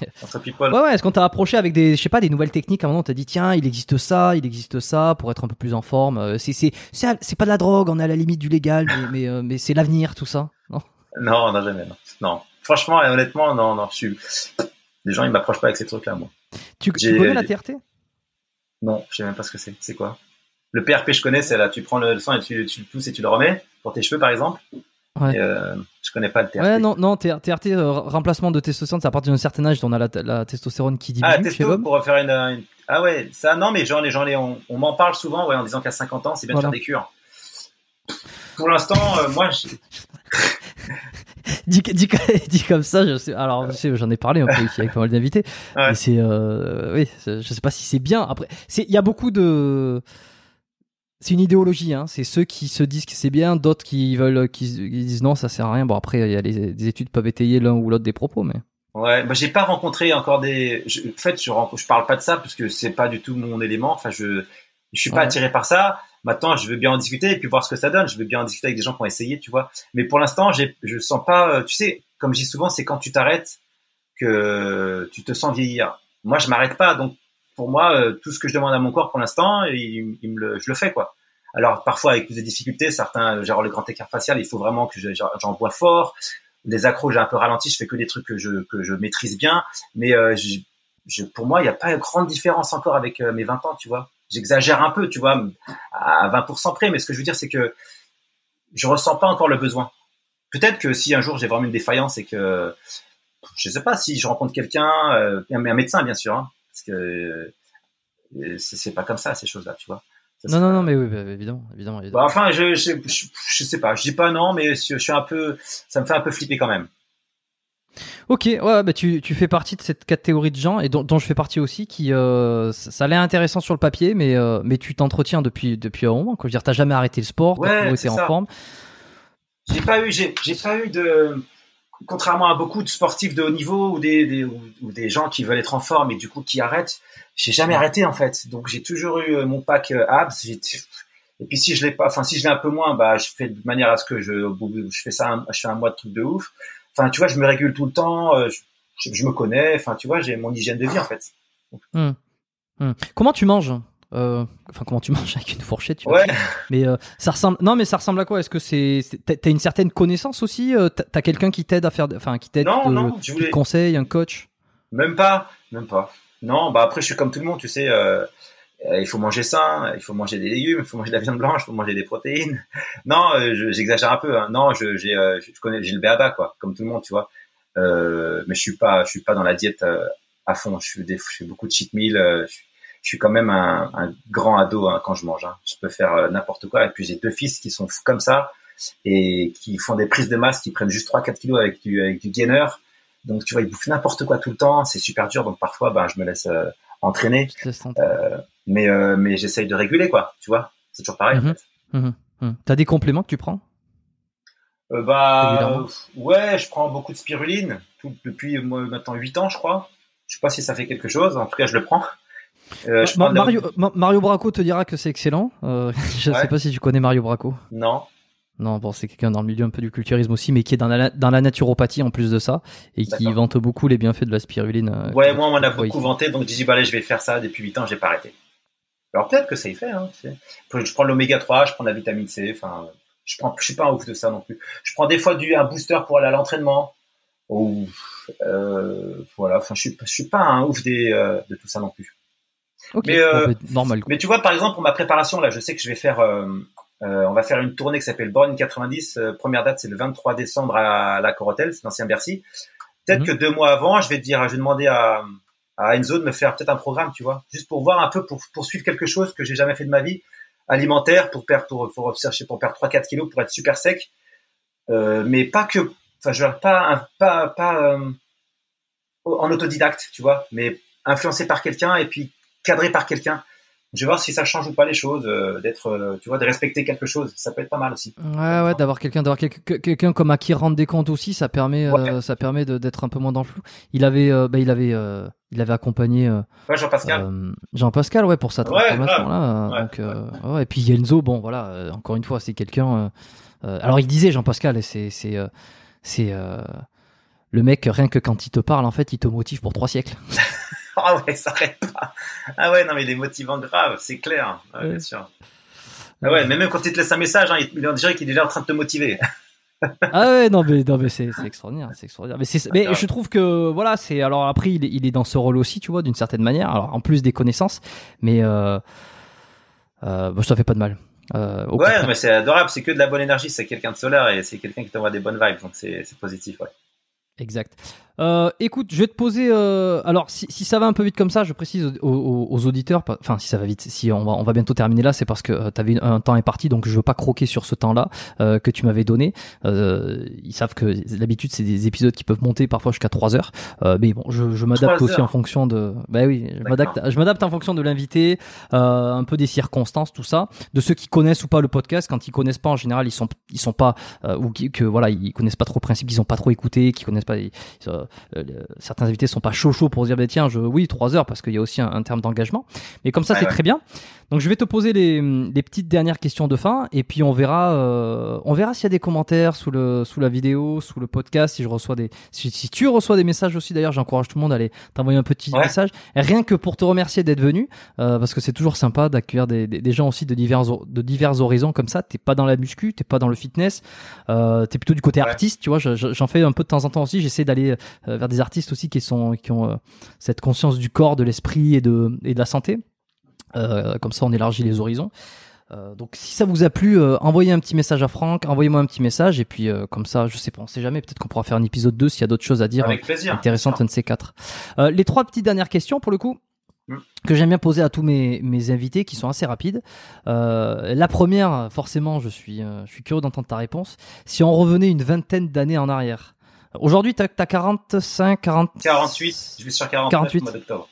people. Ouais, ouais, est-ce qu'on t'a approché avec des, je sais pas, des nouvelles techniques À un moment, on t'a dit, tiens, il existe ça, il existe ça, pour être un peu plus en forme. Euh, C'est, c'est, c'est, c'est pas de la drogue, on est à la limite du légal, mais, mais, euh, mais c'est l'avenir, tout ça. Non? Non, non, jamais, non. Non. Franchement et honnêtement, non, non, je suis. Les gens, ils m'approchent pas avec ces trucs-là, moi. Tu, connais la TRT Non, je sais même pas ce que c'est. C'est quoi? Le PRP, je connais, c'est là, tu prends le sang et tu, tu le pousses et tu le remets pour tes cheveux, par exemple. Ouais. Euh, je connais pas le TRP. Ouais, non, non, TR- TRT, euh, remplacement de testostérone, c'est à partir d'un certain âge, on a la, la testostérone qui diminue Ah, testo pour refaire une, une- Ah ouais, ça, non, mais genre, les gens, les, on, on m'en parle souvent, ouais, en disant qu'à 50 ans, c'est bien Voilà. de faire des cures. Pour l'instant, euh, moi, je- Dit, dit, dit comme ça, je sais, alors j'en ai parlé un peu ici avec pas mal d'invités, Ouais. mais c'est, euh, oui, je sais pas si c'est bien. Après, c'est, il y a beaucoup de, c'est une idéologie, hein. C'est ceux qui se disent que c'est bien, d'autres qui veulent, qui, qui disent non, ça sert à rien. Bon après, il y a les, des études peuvent étayer l'un ou l'autre des propos, mais. Ouais, bah, j'ai pas rencontré encore des. Je, en fait, je, je parle pas de ça parce que c'est pas du tout mon élément. Enfin, je, je suis pas Ouais. attiré par ça. Maintenant, je veux bien en discuter et puis voir ce que ça donne. Je veux bien en discuter avec des gens qui ont essayé, tu vois. Mais pour l'instant, je sens pas. euh, Tu sais, comme je dis souvent, c'est quand tu t'arrêtes que tu te sens vieillir. Moi, je m'arrête pas. Donc, pour moi, euh, tout ce que je demande à mon corps pour l'instant, il, il me le, je le fais, quoi. Alors, parfois, avec plus de difficultés, certains, genre le grand écart facial, il faut vraiment que je- j'en bois fort les accros, j'ai un peu ralenti, je fais que des trucs que je, que je maîtrise bien, mais euh, je, je- pour moi, il n'y a pas grande différence encore avec euh, mes 20 ans, tu vois. J'exagère un peu, tu vois, à 20% près, mais ce que je veux dire, c'est que je ressens pas encore le besoin. Peut-être que si un jour j'ai vraiment une défaillance et que, je sais pas, si je rencontre quelqu'un, euh, un, médecin, bien sûr, hein, parce que euh, c'est pas comme ça, ces choses-là, tu vois. Ça Non, non, non, mais oui, bah, évidemment, évidemment. évidemment. Bah, enfin, je, je, je, je sais pas, je dis pas non, mais je, je suis un peu, ça me fait un peu flipper quand même. Ok, ouais, bah tu, tu fais partie de cette catégorie de gens et dont, dont je fais partie aussi qui euh, ça, ça a l'air intéressant sur le papier, mais euh, mais tu t'entretiens depuis depuis un moment. Quoi. Je veux dire, t'as jamais arrêté le sport, t'as Ouais, été en forme. J'ai pas eu, j'ai, pas eu de, contrairement à beaucoup de sportifs de haut niveau ou des, des ou, ou des gens qui veulent être en forme et du coup qui arrêtent, j'ai jamais arrêté en fait. Donc j'ai toujours eu euh, mon pack abs. Et puis si je l'ai pas, enfin si je l'ai un peu moins, bah je fais de manière à ce que je, je fais ça, un- je fais un mois de truc de ouf. Enfin tu vois, je me régule tout le temps, euh, je, me connais. Enfin tu vois, j'ai mon hygiène de vie en fait. Hmm. Comment tu manges Euh, Enfin, comment tu manges avec une fourchette tu Ouais. vois. Mais euh, ça ressemble. Non, mais ça ressemble à quoi? Est-ce que c'est t'as- une certaine connaissance aussi T'as quelqu'un qui t'aide à faire, enfin qui t'aide, Non, de- non, qui voulais- te conseille, un coach? Même pas, même pas. Non, bah après je suis comme tout le monde, tu sais. euh, il faut manger sain, il faut manger des légumes, il faut manger de la viande blanche, il faut manger des protéines. Non, euh, je- j'exagère un peu. Hein. Non, je, j'ai, euh, je connais, j'ai le béaba quoi, comme tout le monde, tu vois. Euh, mais je suis pas, je suis pas dans la diète euh, à fond. Je fais, des, je fais beaucoup de cheat meal. euh, je, je suis quand même un, un grand ado hein, quand je mange. Hein. Je peux faire euh, n'importe quoi. Et puis j'ai deux fils qui sont comme ça et qui font des prises de masse, qui prennent juste 3-4 kilos avec du, avec du gainer. Donc tu vois, ils bouffent n'importe quoi tout le temps. C'est super dur. Donc parfois, ben, je me laisse euh, entraîner. Je te. Euh, mais euh, mais j'essaye de réguler quoi. Tu vois, c'est toujours pareil. en Mhm. fait. Mhm. Mhm. T'as des compléments que tu prends? Euh, bah ouais, je prends beaucoup de spiruline tout, depuis moi, maintenant 8 ans, je crois. Je sais pas si ça fait quelque chose. En tout cas, je le prends. Euh, je Ma- prends de- Mario, Ma- Mario Braco te dira que c'est excellent. Je Ouais. sais pas si tu connais Mario Braco. Non. Non, bon, c'est quelqu'un dans le milieu un peu du culturisme aussi, mais qui est dans la, dans la naturopathie en plus de ça, et qui vante beaucoup les bienfaits de la spiruline. Ouais, moi on m'en a beaucoup vanté, donc j'ai dit bah allez, je vais faire ça depuis 8 ans, j'ai pas arrêté. Alors peut-être que ça y fait. Hein, tu sais. je prends l'oméga 3, je prends la vitamine C. Enfin, Je prends, je suis pas un ouf de ça non plus. Je prends des fois du un booster pour aller à l'entraînement. Ou euh, voilà. Enfin, je suis, je suis pas un ouf des, euh, de tout ça non plus. Mais, euh, normal. quoi. Mais tu vois, par exemple, pour ma préparation, là, je sais que je vais faire, euh, euh, on va faire une tournée qui s'appelle Born 90. Euh, première date, c'est le 23 décembre à la Corotel, c'est l'ancien Bercy. Peut-être Mhm. que deux mois avant, je vais dire, je vais demander à, à Enzo de me faire peut-être un programme, tu vois, juste pour voir un peu, pour poursuivre quelque chose que j'ai jamais fait de ma vie, alimentaire, pour perdre, pour, pour pour perdre 3-4 kilos, pour être super sec. Euh, mais pas que, enfin, je veux dire, pas, pas, pas euh, en autodidacte, tu vois, mais influencé par quelqu'un et puis cadré par quelqu'un. Je vais voir si ça change ou pas les choses, euh, d'être, euh, tu vois, de respecter quelque chose. Ça peut être pas mal aussi. Ouais, ouais, d'avoir quelqu'un, d'avoir quel- que- quelqu'un comme à qui rendre des comptes aussi, ça permet, euh, ça permet d'être un peu moins dans le flou. Il avait, euh, bah, il avait, euh, il avait accompagné Ouais, Jean-Pascal. Jean-Pascal, ouais, pour sa transformation là. Ouais, donc, euh, ouais, et puis Yenzo, bon, voilà, euh, encore une fois, c'est quelqu'un. alors, il disait Jean-Pascal, et c'est, c'est, euh, c'est euh, le mec rien que quand il te parle, en fait, il te motive pour trois siècles. Ah ouais, ça arrête pas. Ah ouais, non, mais il est motivant grave, c'est clair. Ouais, Ouais. bien sûr. Ah ouais, mais même quand il te laisse un message, hein, il, il dirait qu'il est déjà en train de te motiver. Ah ouais, non mais non mais c'est extraordinaire, c'est extraordinaire. Mais Ouais. je trouve que voilà, c'est alors après il est, il est dans ce rôle aussi, tu vois, d'une certaine manière. Alors en plus des connaissances, mais euh, euh, ça fait pas de mal. Euh, Ouais, contraire. mais c'est adorable, c'est que de la bonne énergie, c'est quelqu'un de solaire et c'est quelqu'un qui t'envoie des bonnes vibes, donc c'est c'est positif, ouais. Exact. Euh, écoute, je vais te poser. euh, alors, si, si ça va un peu vite comme ça, je précise aux, aux- aux auditeurs. Enfin, si ça va vite, si on va, on va bientôt terminer là, c'est parce que tu avais un temps imparti, donc je veux pas croquer sur ce temps-là euh, que tu m'avais donné. Euh, ils savent que d'habitude c'est des épisodes qui peuvent monter parfois jusqu'à 3 heures. Euh, mais bon, je, je m'adapte aussi en fonction de. Bah oui, je m'adapte. Je m'adapte en fonction de l'invité, euh, un peu des circonstances, tout ça, de ceux qui connaissent ou pas le podcast. Quand ils connaissent pas, en général, ils sont, ils sont pas euh, ou qui, que voilà, ils connaissent pas trop le principe, ils ont pas trop écouté, qui connaissent pas. ils- euh, euh, certains invités sont pas chaud chaud pour dire bah, tiens je oui trois heures parce qu'il y a aussi un, un terme d'engagement mais comme ça Ouais, c'est ouais. très bien donc je vais te poser les, les petites dernières questions de fin et puis on verra euh, on verra s'il y a des commentaires sous le sous la vidéo sous le podcast si je reçois des si, si tu reçois des messages aussi d'ailleurs j'encourage tout le monde à aller t'envoyer un petit Ouais. message rien que pour te remercier d'être venu euh, parce que c'est toujours sympa d'accueillir des, des, des gens aussi de divers de divers horizons comme ça t'es pas dans la muscu t'es pas dans le fitness euh, t'es plutôt du côté Ouais. artiste tu vois je- je- j'en fais un peu de temps en temps aussi j'essaie d'aller euh, vers des artistes aussi qui sont qui ont cette conscience du corps, de l'esprit et de et de la santé. Euh, comme ça, on élargit les horizons. Euh, donc, si ça vous a plu, euh, envoyez un petit message à Franck, envoyez-moi un petit message et puis euh, comme ça, je sais pas, on sait jamais, peut-être qu'on pourra faire un épisode 2 s'il y a d'autres choses à dire Avec plaisir. intéressantes, un de ces quatre. Euh, les trois petites dernières questions pour le coup. Mm. Que j'aime bien poser à tous mes, mes invités qui sont assez rapides. Euh, la première, forcément, je suis, euh, je suis curieux d'entendre ta réponse. Si on revenait une vingtaine d'années en arrière, aujourd'hui, t'as as 45, 40... 48, je vais sur 49 48. au mois d'octobre.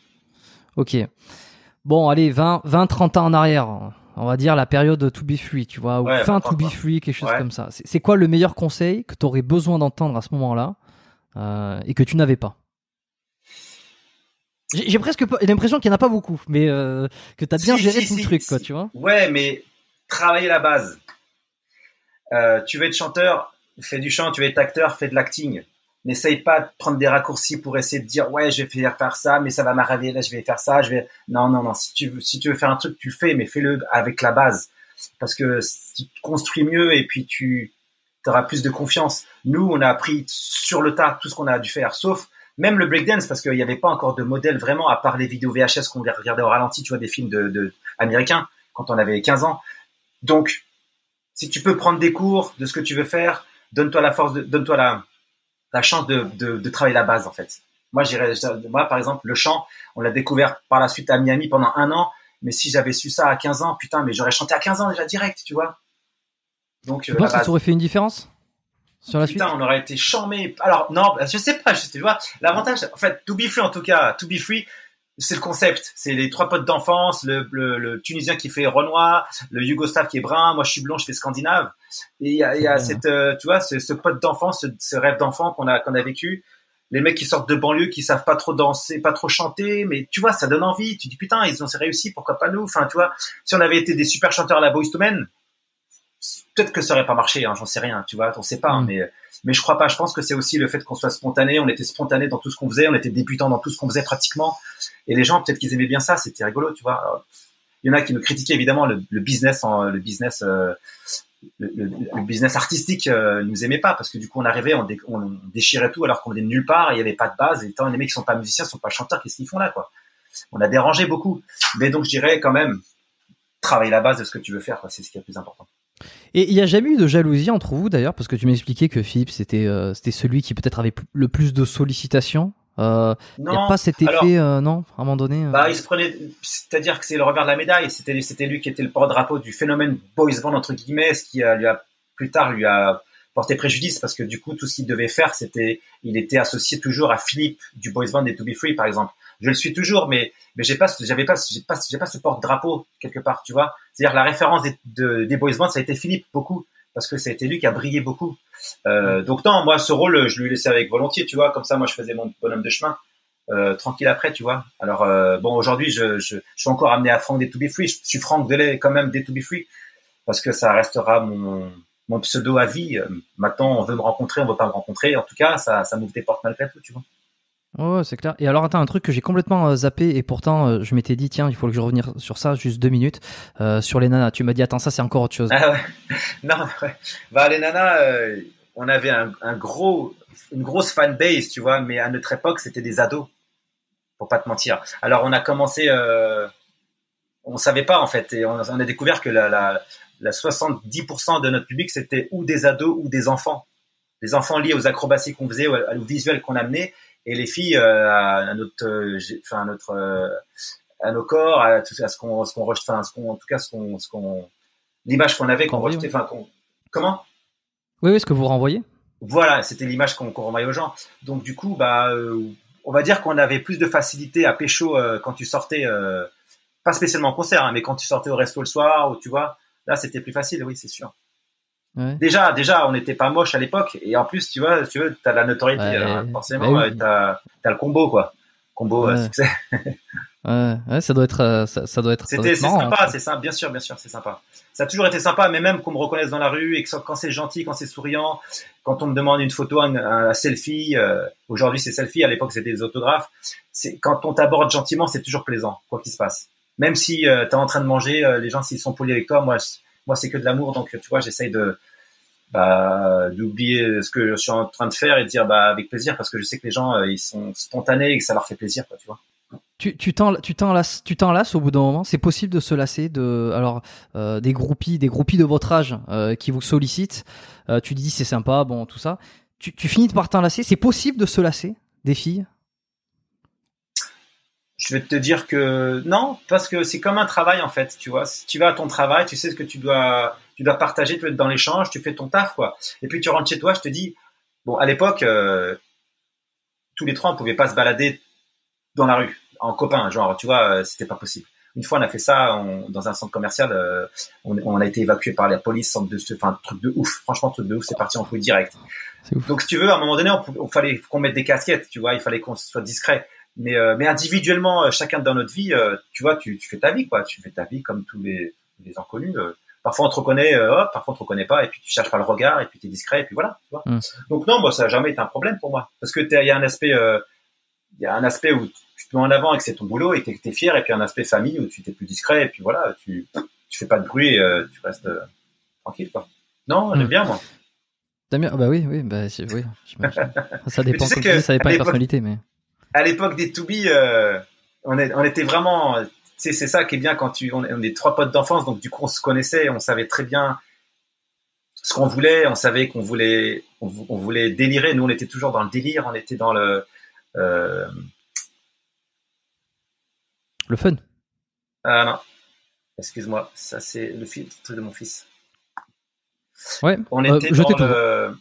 Ok. Bon, allez, 20, 20, 30 ans en arrière. On va dire la période to be free, tu vois, ou Ouais, fin 20, to be free, quelque chose Ouais. comme ça. C'est quoi le meilleur conseil que tu aurais besoin d'entendre à ce moment-là euh, et que tu n'avais pas? J'ai presque pas- l'impression qu'il n'y en a pas beaucoup, mais euh, que tu as bien Si, géré si, tout le truc, quoi, tu vois. Ouais, mais travailler la base. Euh, tu veux être chanteur, fais du chant, tu veux être acteur, fais de l'acting. N'essaye pas de prendre des raccourcis pour essayer de dire ouais je vais faire faire ça mais ça va m'arriver là je vais faire ça je vais non non non. Si tu veux si tu veux faire un truc tu fais mais fais-le avec la base. Parce que tu construis mieux et puis tu auras plus de confiance. Nous on a appris sur le tas tout ce qu'on a dû faire sauf même le breakdance parce qu'il n'y avait pas encore de modèle vraiment à part les vidéos VHS qu'on regardait au ralenti tu vois des films de, de américains quand on avait 15 ans. Donc si tu peux prendre des cours de ce que tu veux faire donne-toi la force donne-toi la la chance de, de, de travailler la base en fait. Moi, j'irais, moi par exemple, le chant, on l'a découvert par la suite à Miami pendant un an. Mais si j'avais su ça à 15 ans, putain, mais j'aurais chanté à 15 ans déjà direct, tu vois. Donc, Tu euh, penses que ça aurait fait une différence sur la suite Putain, on aurait été chambé. Alors non, je sais pas, je tu vois. L'avantage, en fait, To Be Free en tout cas, To Be Free, c'est le concept. C'est les trois potes d'enfance, le, le, le Tunisien qui fait Renoir, le Yougoslave qui est brun, moi je suis blond, je fais Scandinave. Et il y a, y a cette, euh, tu vois, ce, ce pote d'enfance, ce, ce rêve d'enfant qu'on a qu'on a vécu. Les mecs qui sortent de banlieue, qui savent pas trop danser, pas trop chanter, mais tu vois, ça donne envie. Tu dis putain, ils ont réussi, pourquoi pas nous? Enfin, tu vois, si on avait été des super chanteurs à la Boyz II Men, peut-être que ça aurait pas marché. Hein, J'en sais rien, tu vois, on sait pas. hein, Mm. mais mais je crois pas. Je pense que c'est aussi le fait qu'on soit spontané. On était spontané dans tout ce qu'on faisait. On était débutant dans tout ce qu'on faisait pratiquement. Et les gens, peut-être qu'ils aimaient bien ça. C'était rigolo, tu vois. Alors, Il y en a qui nous critiquaient évidemment le, le business, en, le business. euh, le, le- le business artistique euh, nous aimait pas parce que du coup on arrivait, on, dé- on déchirait tout alors qu'on venait de nulle part, il y avait pas de base. Et tant les mecs qui sont pas musiciens, sont pas chanteurs, qu'est-ce qu'ils font là quoi? On a dérangé beaucoup. Mais donc je dirais quand même travailler la base de ce que tu veux faire. C'est ce qui est le plus important. Et il n'y a jamais eu de jalousie entre vous d'ailleurs, parce que tu m'as expliqué que Philippe c'était euh, c'était celui qui peut-être avait le plus de sollicitations. Euh, Il n'y a Non, pas cet effet, alors- euh, non, à un moment donné. euh, Bah, il se prenait, c'est-à-dire que c'est le revers de la médaille. C'était, c'était lui qui était le porte-drapeau du phénomène boys band entre guillemets, ce qui a, lui a plus tard lui a porté préjudice parce que du coup tout ce qu'il devait faire, c'était, il était associé toujours à Philippe du boys band et To Be Free par exemple. Je le suis toujours, mais mais j'ai pas, ce- j'avais pas, ce- j'ai pas, j'ai pas ce porte-drapeau quelque part, tu vois. C'est-à-dire la référence des, de- des boys band, ça a été Philippe beaucoup parce que ça a été lui qui a brillé beaucoup. Euh, donc non, moi ce rôle, je lui laissais avec volontiers, tu vois. Comme ça, moi je faisais mon bonhomme de chemin euh, tranquille après, tu vois. Alors euh, bon, aujourd'hui, je, je, je suis encore amené à Franck des To Be Free. Je suis Franck Delay quand même des To Be Free parce que ça restera mon, mon pseudo à vie. Euh, Maintenant, on veut me rencontrer, on veut pas me rencontrer. En tout cas, ça, ça m'ouvre des portes malgré tout, tu vois. Ouais, c'est clair. Et alors, attends, un truc que j'ai complètement euh, zappé et pourtant euh, je m'étais dit, tiens, il faut que je revienne sur ça, juste deux minutes, euh, sur les nanas. Tu m'as dit, attends, ça c'est encore autre chose. Ah. Non, ouais. Bah les nanas, on avait un, gros, une grosse fanbase, tu vois. Mais à notre époque, c'était des ados, pour pas te mentir. Alors on a commencé, on savait pas en fait, et on, a découvert que la, la, la 70% de notre public c'était ou des ados ou des enfants, des enfants liés aux acrobaties qu'on faisait, au, au visuel qu'on amenait, et les filles euh, à, notre, euh, enfin à notre, euh, à nos corps, à tout à ce qu'on, ce qu'on rejetait, enfin ce qu'on, en tout cas ce qu'on, ce qu'on, l'image qu'on avait, qu'on rejetait, enfin qu'on, comment? Oui, oui, ce que vous renvoyez voilà, c'était l'image qu'on qu'on renvoyait aux gens. Donc du coup, bah, euh, on va dire qu'on avait plus de facilité à pécho euh, quand tu sortais, euh, pas spécialement en concert, hein, mais quand tu sortais au resto le soir, ou tu vois, là c'était plus facile, oui, c'est sûr. Ouais. Déjà, déjà, on n'était pas moche à l'époque, et en plus, tu vois, tu veux, t'as la notoriété, Ouais. alors, forcément, Bah oui. t'as as le combo, quoi. Combo, euh, Ouais. succès. Ouais, ouais, ça doit être, euh, ça, ça doit être, ça doit C'était être c'est marrant, sympa, hein. c'est ça, bien sûr, bien sûr, c'est sympa. Ça a toujours été sympa, mais même qu'on me reconnaisse dans la rue et que quand c'est gentil, quand c'est souriant, quand on me demande une photo, un, un selfie, euh, aujourd'hui c'est selfie, à l'époque c'était des autographes. C'est quand on t'aborde gentiment, c'est toujours plaisant, quoi qu'il se passe. Même si euh, t'es en train de manger, euh, les gens s'ils sont polis avec toi, moi, moi c'est que de l'amour, donc tu vois, j'essaye de bah, d'oublier ce que je suis en train de faire et de dire bah avec plaisir parce que je sais que les gens euh, ils sont spontanés et que ça leur fait plaisir, quoi, tu vois. Tu tu t'en tu t'en lasses tu t'en lasses au bout d'un moment. C'est possible de se lasser de alors euh, des groupies des groupies de votre âge euh, qui vous sollicitent. Euh, tu dis c'est sympa bon tout ça. Tu tu finis par t'en lasser. C'est possible de se lasser des filles? je vais te dire que non, parce que c'est comme un travail en fait, tu vois. Si tu vas à ton travail, tu sais ce que tu dois, tu dois partager, tu dois être dans l'échange, tu fais ton taf quoi. Et puis tu rentres chez toi, je te dis, bon, à l'époque, euh, tous les trois, on pouvait pas se balader dans la rue en copain, genre, tu vois, euh, c'était pas possible. Une fois, on a fait ça on- dans un centre commercial, euh, on, on a été évacué par la police, centre de, enfin, truc de ouf, franchement, truc de ouf, c'est parti en fouille direct. Donc, si tu veux, à un moment donné, on, on fallait qu'on mette des casquettes, tu vois, il fallait qu'on soit discret. Mais, euh, mais individuellement, chacun dans notre vie, euh, tu vois, tu, tu fais ta vie, quoi. Tu fais ta vie comme tous les, les inconnus. Parfois, on te reconnaît, euh, hop, parfois, on te reconnaît pas, et puis tu cherches pas le regard, et puis tu es discret, et puis voilà, tu vois. Mm. Donc, non, moi, ça n'a jamais été un problème pour moi. Parce que il y a un aspect, euh, il y a un aspect où tu te mets en avant et que c'est ton boulot et que tu es fier, et puis un aspect famille où tu t'es plus discret, et puis voilà, tu, tu fais pas de bruit, et, euh, tu restes tranquille, quoi. Non, j'aime Mm. bien, moi. Damien, ah bah oui oui bah oui. Ça dépend. sais comme que tu ça dépend l'époque- personnalités mais. à l'époque des To Be, euh, on, est, on était vraiment, tu sais, c'est ça qui est bien quand tu, on, est- on est trois potes d'enfance, donc du coup on se connaissait, on savait très bien ce qu'on voulait, on savait qu'on voulait, on, vou- on voulait délirer. Nous, on était toujours dans le délire, on était dans le, euh, Le fun. ah non, excuse-moi, ça c'est le, truc de mon fils. Ouais. On Euh, était dans le,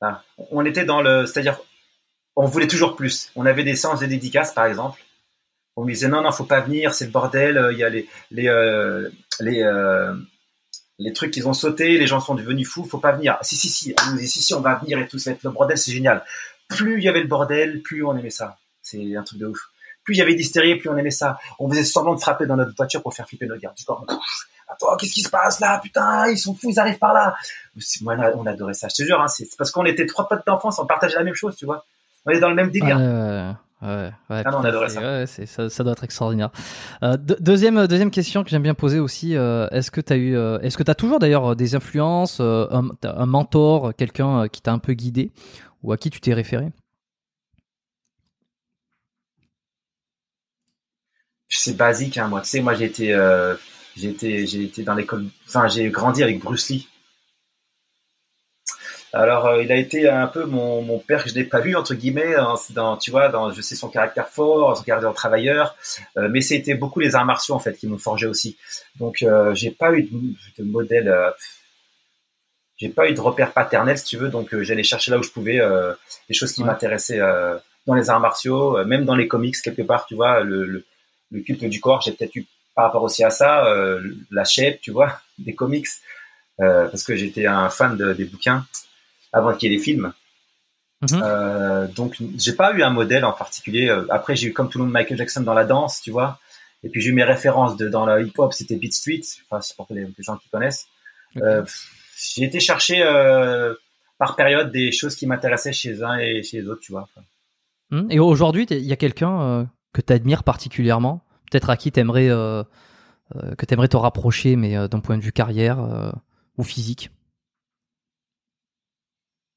Ah, on était dans le, c'est-à-dire, on voulait toujours plus. On avait des séances de dédicaces, par exemple. On me disait non, non, faut pas venir, c'est le bordel. euh, Il y a les les euh, les euh, les trucs qu'ils ont sauté, les gens sont devenus fous, faut pas venir. Si si si, si on va venir et tout, ça le bordel, c'est génial. Plus il y avait le bordel, plus on aimait ça. C'est un truc de ouf. Plus il y avait d'hystérie, plus on aimait ça. On faisait semblant de frapper dans notre voiture pour faire flipper nos gardes du corps. Attends, qu'est-ce qui se passe là? Putain, ils sont fous, ils arrivent par là. Moi, on adorait ça. Je te jure, hein, c'est parce qu'on était trois potes d'enfance, on partageait la même chose, tu vois. On était dans le même délire. Ouais, Ouais, Ah non, on adorait ça. ouais, ça. Ça doit être extraordinaire. Euh, deux- deuxième, deuxième question que j'aime bien poser aussi. euh, est-ce que tu as eu, euh, est-ce que tu toujours d'ailleurs des influences, euh, un, un mentor, quelqu'un euh, qui t'a un peu guidé ou à qui tu t'es référé? C'est basique, hein, moi. Tu sais, moi, j'ai été, euh, j'ai été, j'ai été dans l'école. Enfin, j'ai grandi avec Bruce Lee. Alors, euh, il a été un peu mon, mon père que je n'ai pas vu entre guillemets. Dans- tu vois, dans, je sais son caractère fort, son caractère travailleur. euh, mais c'était beaucoup les arts martiaux en fait qui m'ont forgé aussi. Donc, euh, j'ai pas eu de, de modèle. euh, j'ai pas eu de repère paternel, si tu veux. Donc, j'allais chercher là où je pouvais des choses qui Ouais. m'intéressaient dans les arts martiaux, même dans les comics quelque part. Tu vois, le, le, le culte du corps, j'ai peut-être eu par rapport aussi à ça, la shape, tu vois, des comics, parce que j'étais un fan de- des bouquins avant qu'il y ait des films. Mhm. Euh, donc, j'ai pas eu un modèle en particulier. Euh, Après, j'ai eu comme tout le monde Michael Jackson dans la danse, tu vois. Et puis j'ai eu mes références de, dans le hip-hop, c'était Beat Street. Enfin, c'est pour les, les gens qui connaissent. Ok. Euh, j'ai été chercher euh, par période des choses qui m'intéressaient chez un et chez les autres, tu vois. Enfin, Hmm Et aujourd'hui, il y a quelqu'un euh, que tu admires particulièrement, peut-être à qui t'aimerais que t'aimerais te rapprocher, mais d'un point de vue carrière ou physique?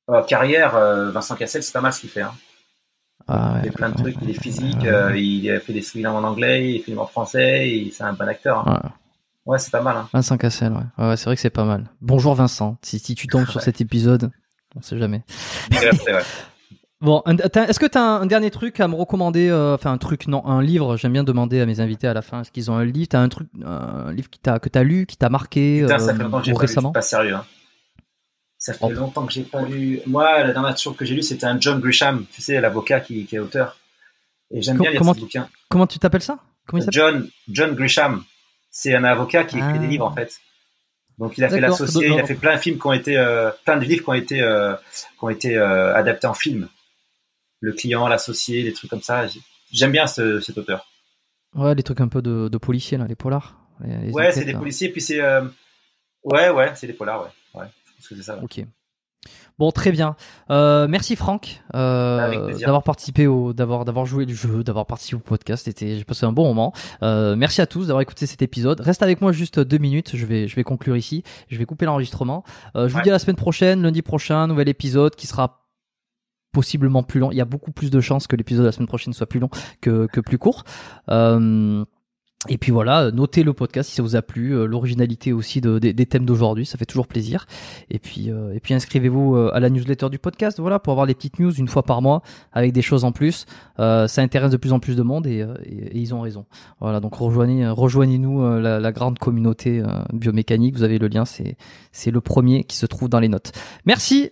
Euh, carrière, euh, Vincent Cassel, c'est pas mal ce qu'il fait. Hein. Ah, Il fait plein de trucs, il est physique, ouais, euh, il a fait des films en anglais, il filme en français, c'est un bon acteur. hein. ouais. Ouais, c'est pas mal. Hein. Vincent Cassel, ouais. C'est vrai que c'est pas mal. Bonjour Vincent, si, si tu tombes sur cet épisode, on sait jamais. Bon, est-ce que tu as un, un dernier truc à me recommander euh, Enfin, un truc, non, un livre? J'aime bien demander à mes invités à la fin est-ce qu'ils ont un livre? T'as un truc, un livre qui que t'as lu, qui t'a marqué Putain, ça fait longtemps que j'ai ou pas lu, récemment? je suis pas sérieux. Hein. Ça fait longtemps que j'ai pas lu. Moi, la dernière chose que j'ai lu, c'était un John Grisham, tu sais, l'avocat qui, qui est auteur. Et j'aime bien lire comment bouquin. Comment tu t'appelles ça? Comment il s'appelle? John, John Grisham, c'est un avocat qui écrit Ah. des livres en fait. Donc il a fait l'associé, il a fait plein de films qui ont été, euh, plein de livres qui ont été, euh, qui ont été euh, adaptés en film. Le client, l'associé, des trucs comme ça. J'ai- J'aime bien ce, cet auteur. Ouais, les trucs un peu de, de policiers là, les polars. Les- les ouais, c'est des policiers, puis c'est, ouais, ouais, c'est des polars, ouais, ça. Ok. Bon, très bien. Euh, merci Franck euh, d'avoir participé au, d'avoir d'avoir joué le jeu, d'avoir participé au podcast. C'était, j'ai passé un bon moment. Euh, merci à tous d'avoir écouté cet épisode. Reste avec moi juste deux minutes. Je vais, je vais conclure ici. Je vais couper l'enregistrement. Euh, je vous dis à la semaine prochaine, lundi prochain, nouvel épisode qui sera possiblement plus long. Il y a beaucoup plus de chances que l'épisode de la semaine prochaine soit plus long que, que plus court. Euh, et puis voilà, notez le podcast si ça vous a plu, euh, l'originalité aussi de, des- thèmes d'aujourd'hui, ça fait toujours plaisir. Et puis, euh, et puis inscrivez-vous euh, à la newsletter du podcast, voilà, pour avoir les petites news une fois par mois avec des choses en plus. Euh, ça intéresse de plus en plus de monde et, euh, ils ont raison. Voilà, donc rejoignez, euh, rejoignez-nous euh, la, la grande communauté euh, biomécanique. Vous avez le lien, c'est c'est le premier qui se trouve dans les notes. Merci.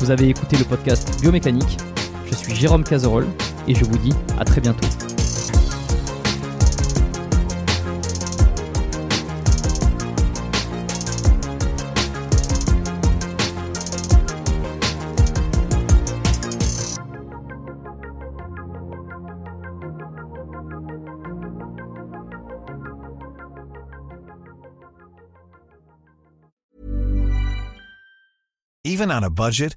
Vous avez écouté le podcast Biomécanique. Je suis Jérôme Cazerolle et je vous dis à très bientôt. Even on a budget,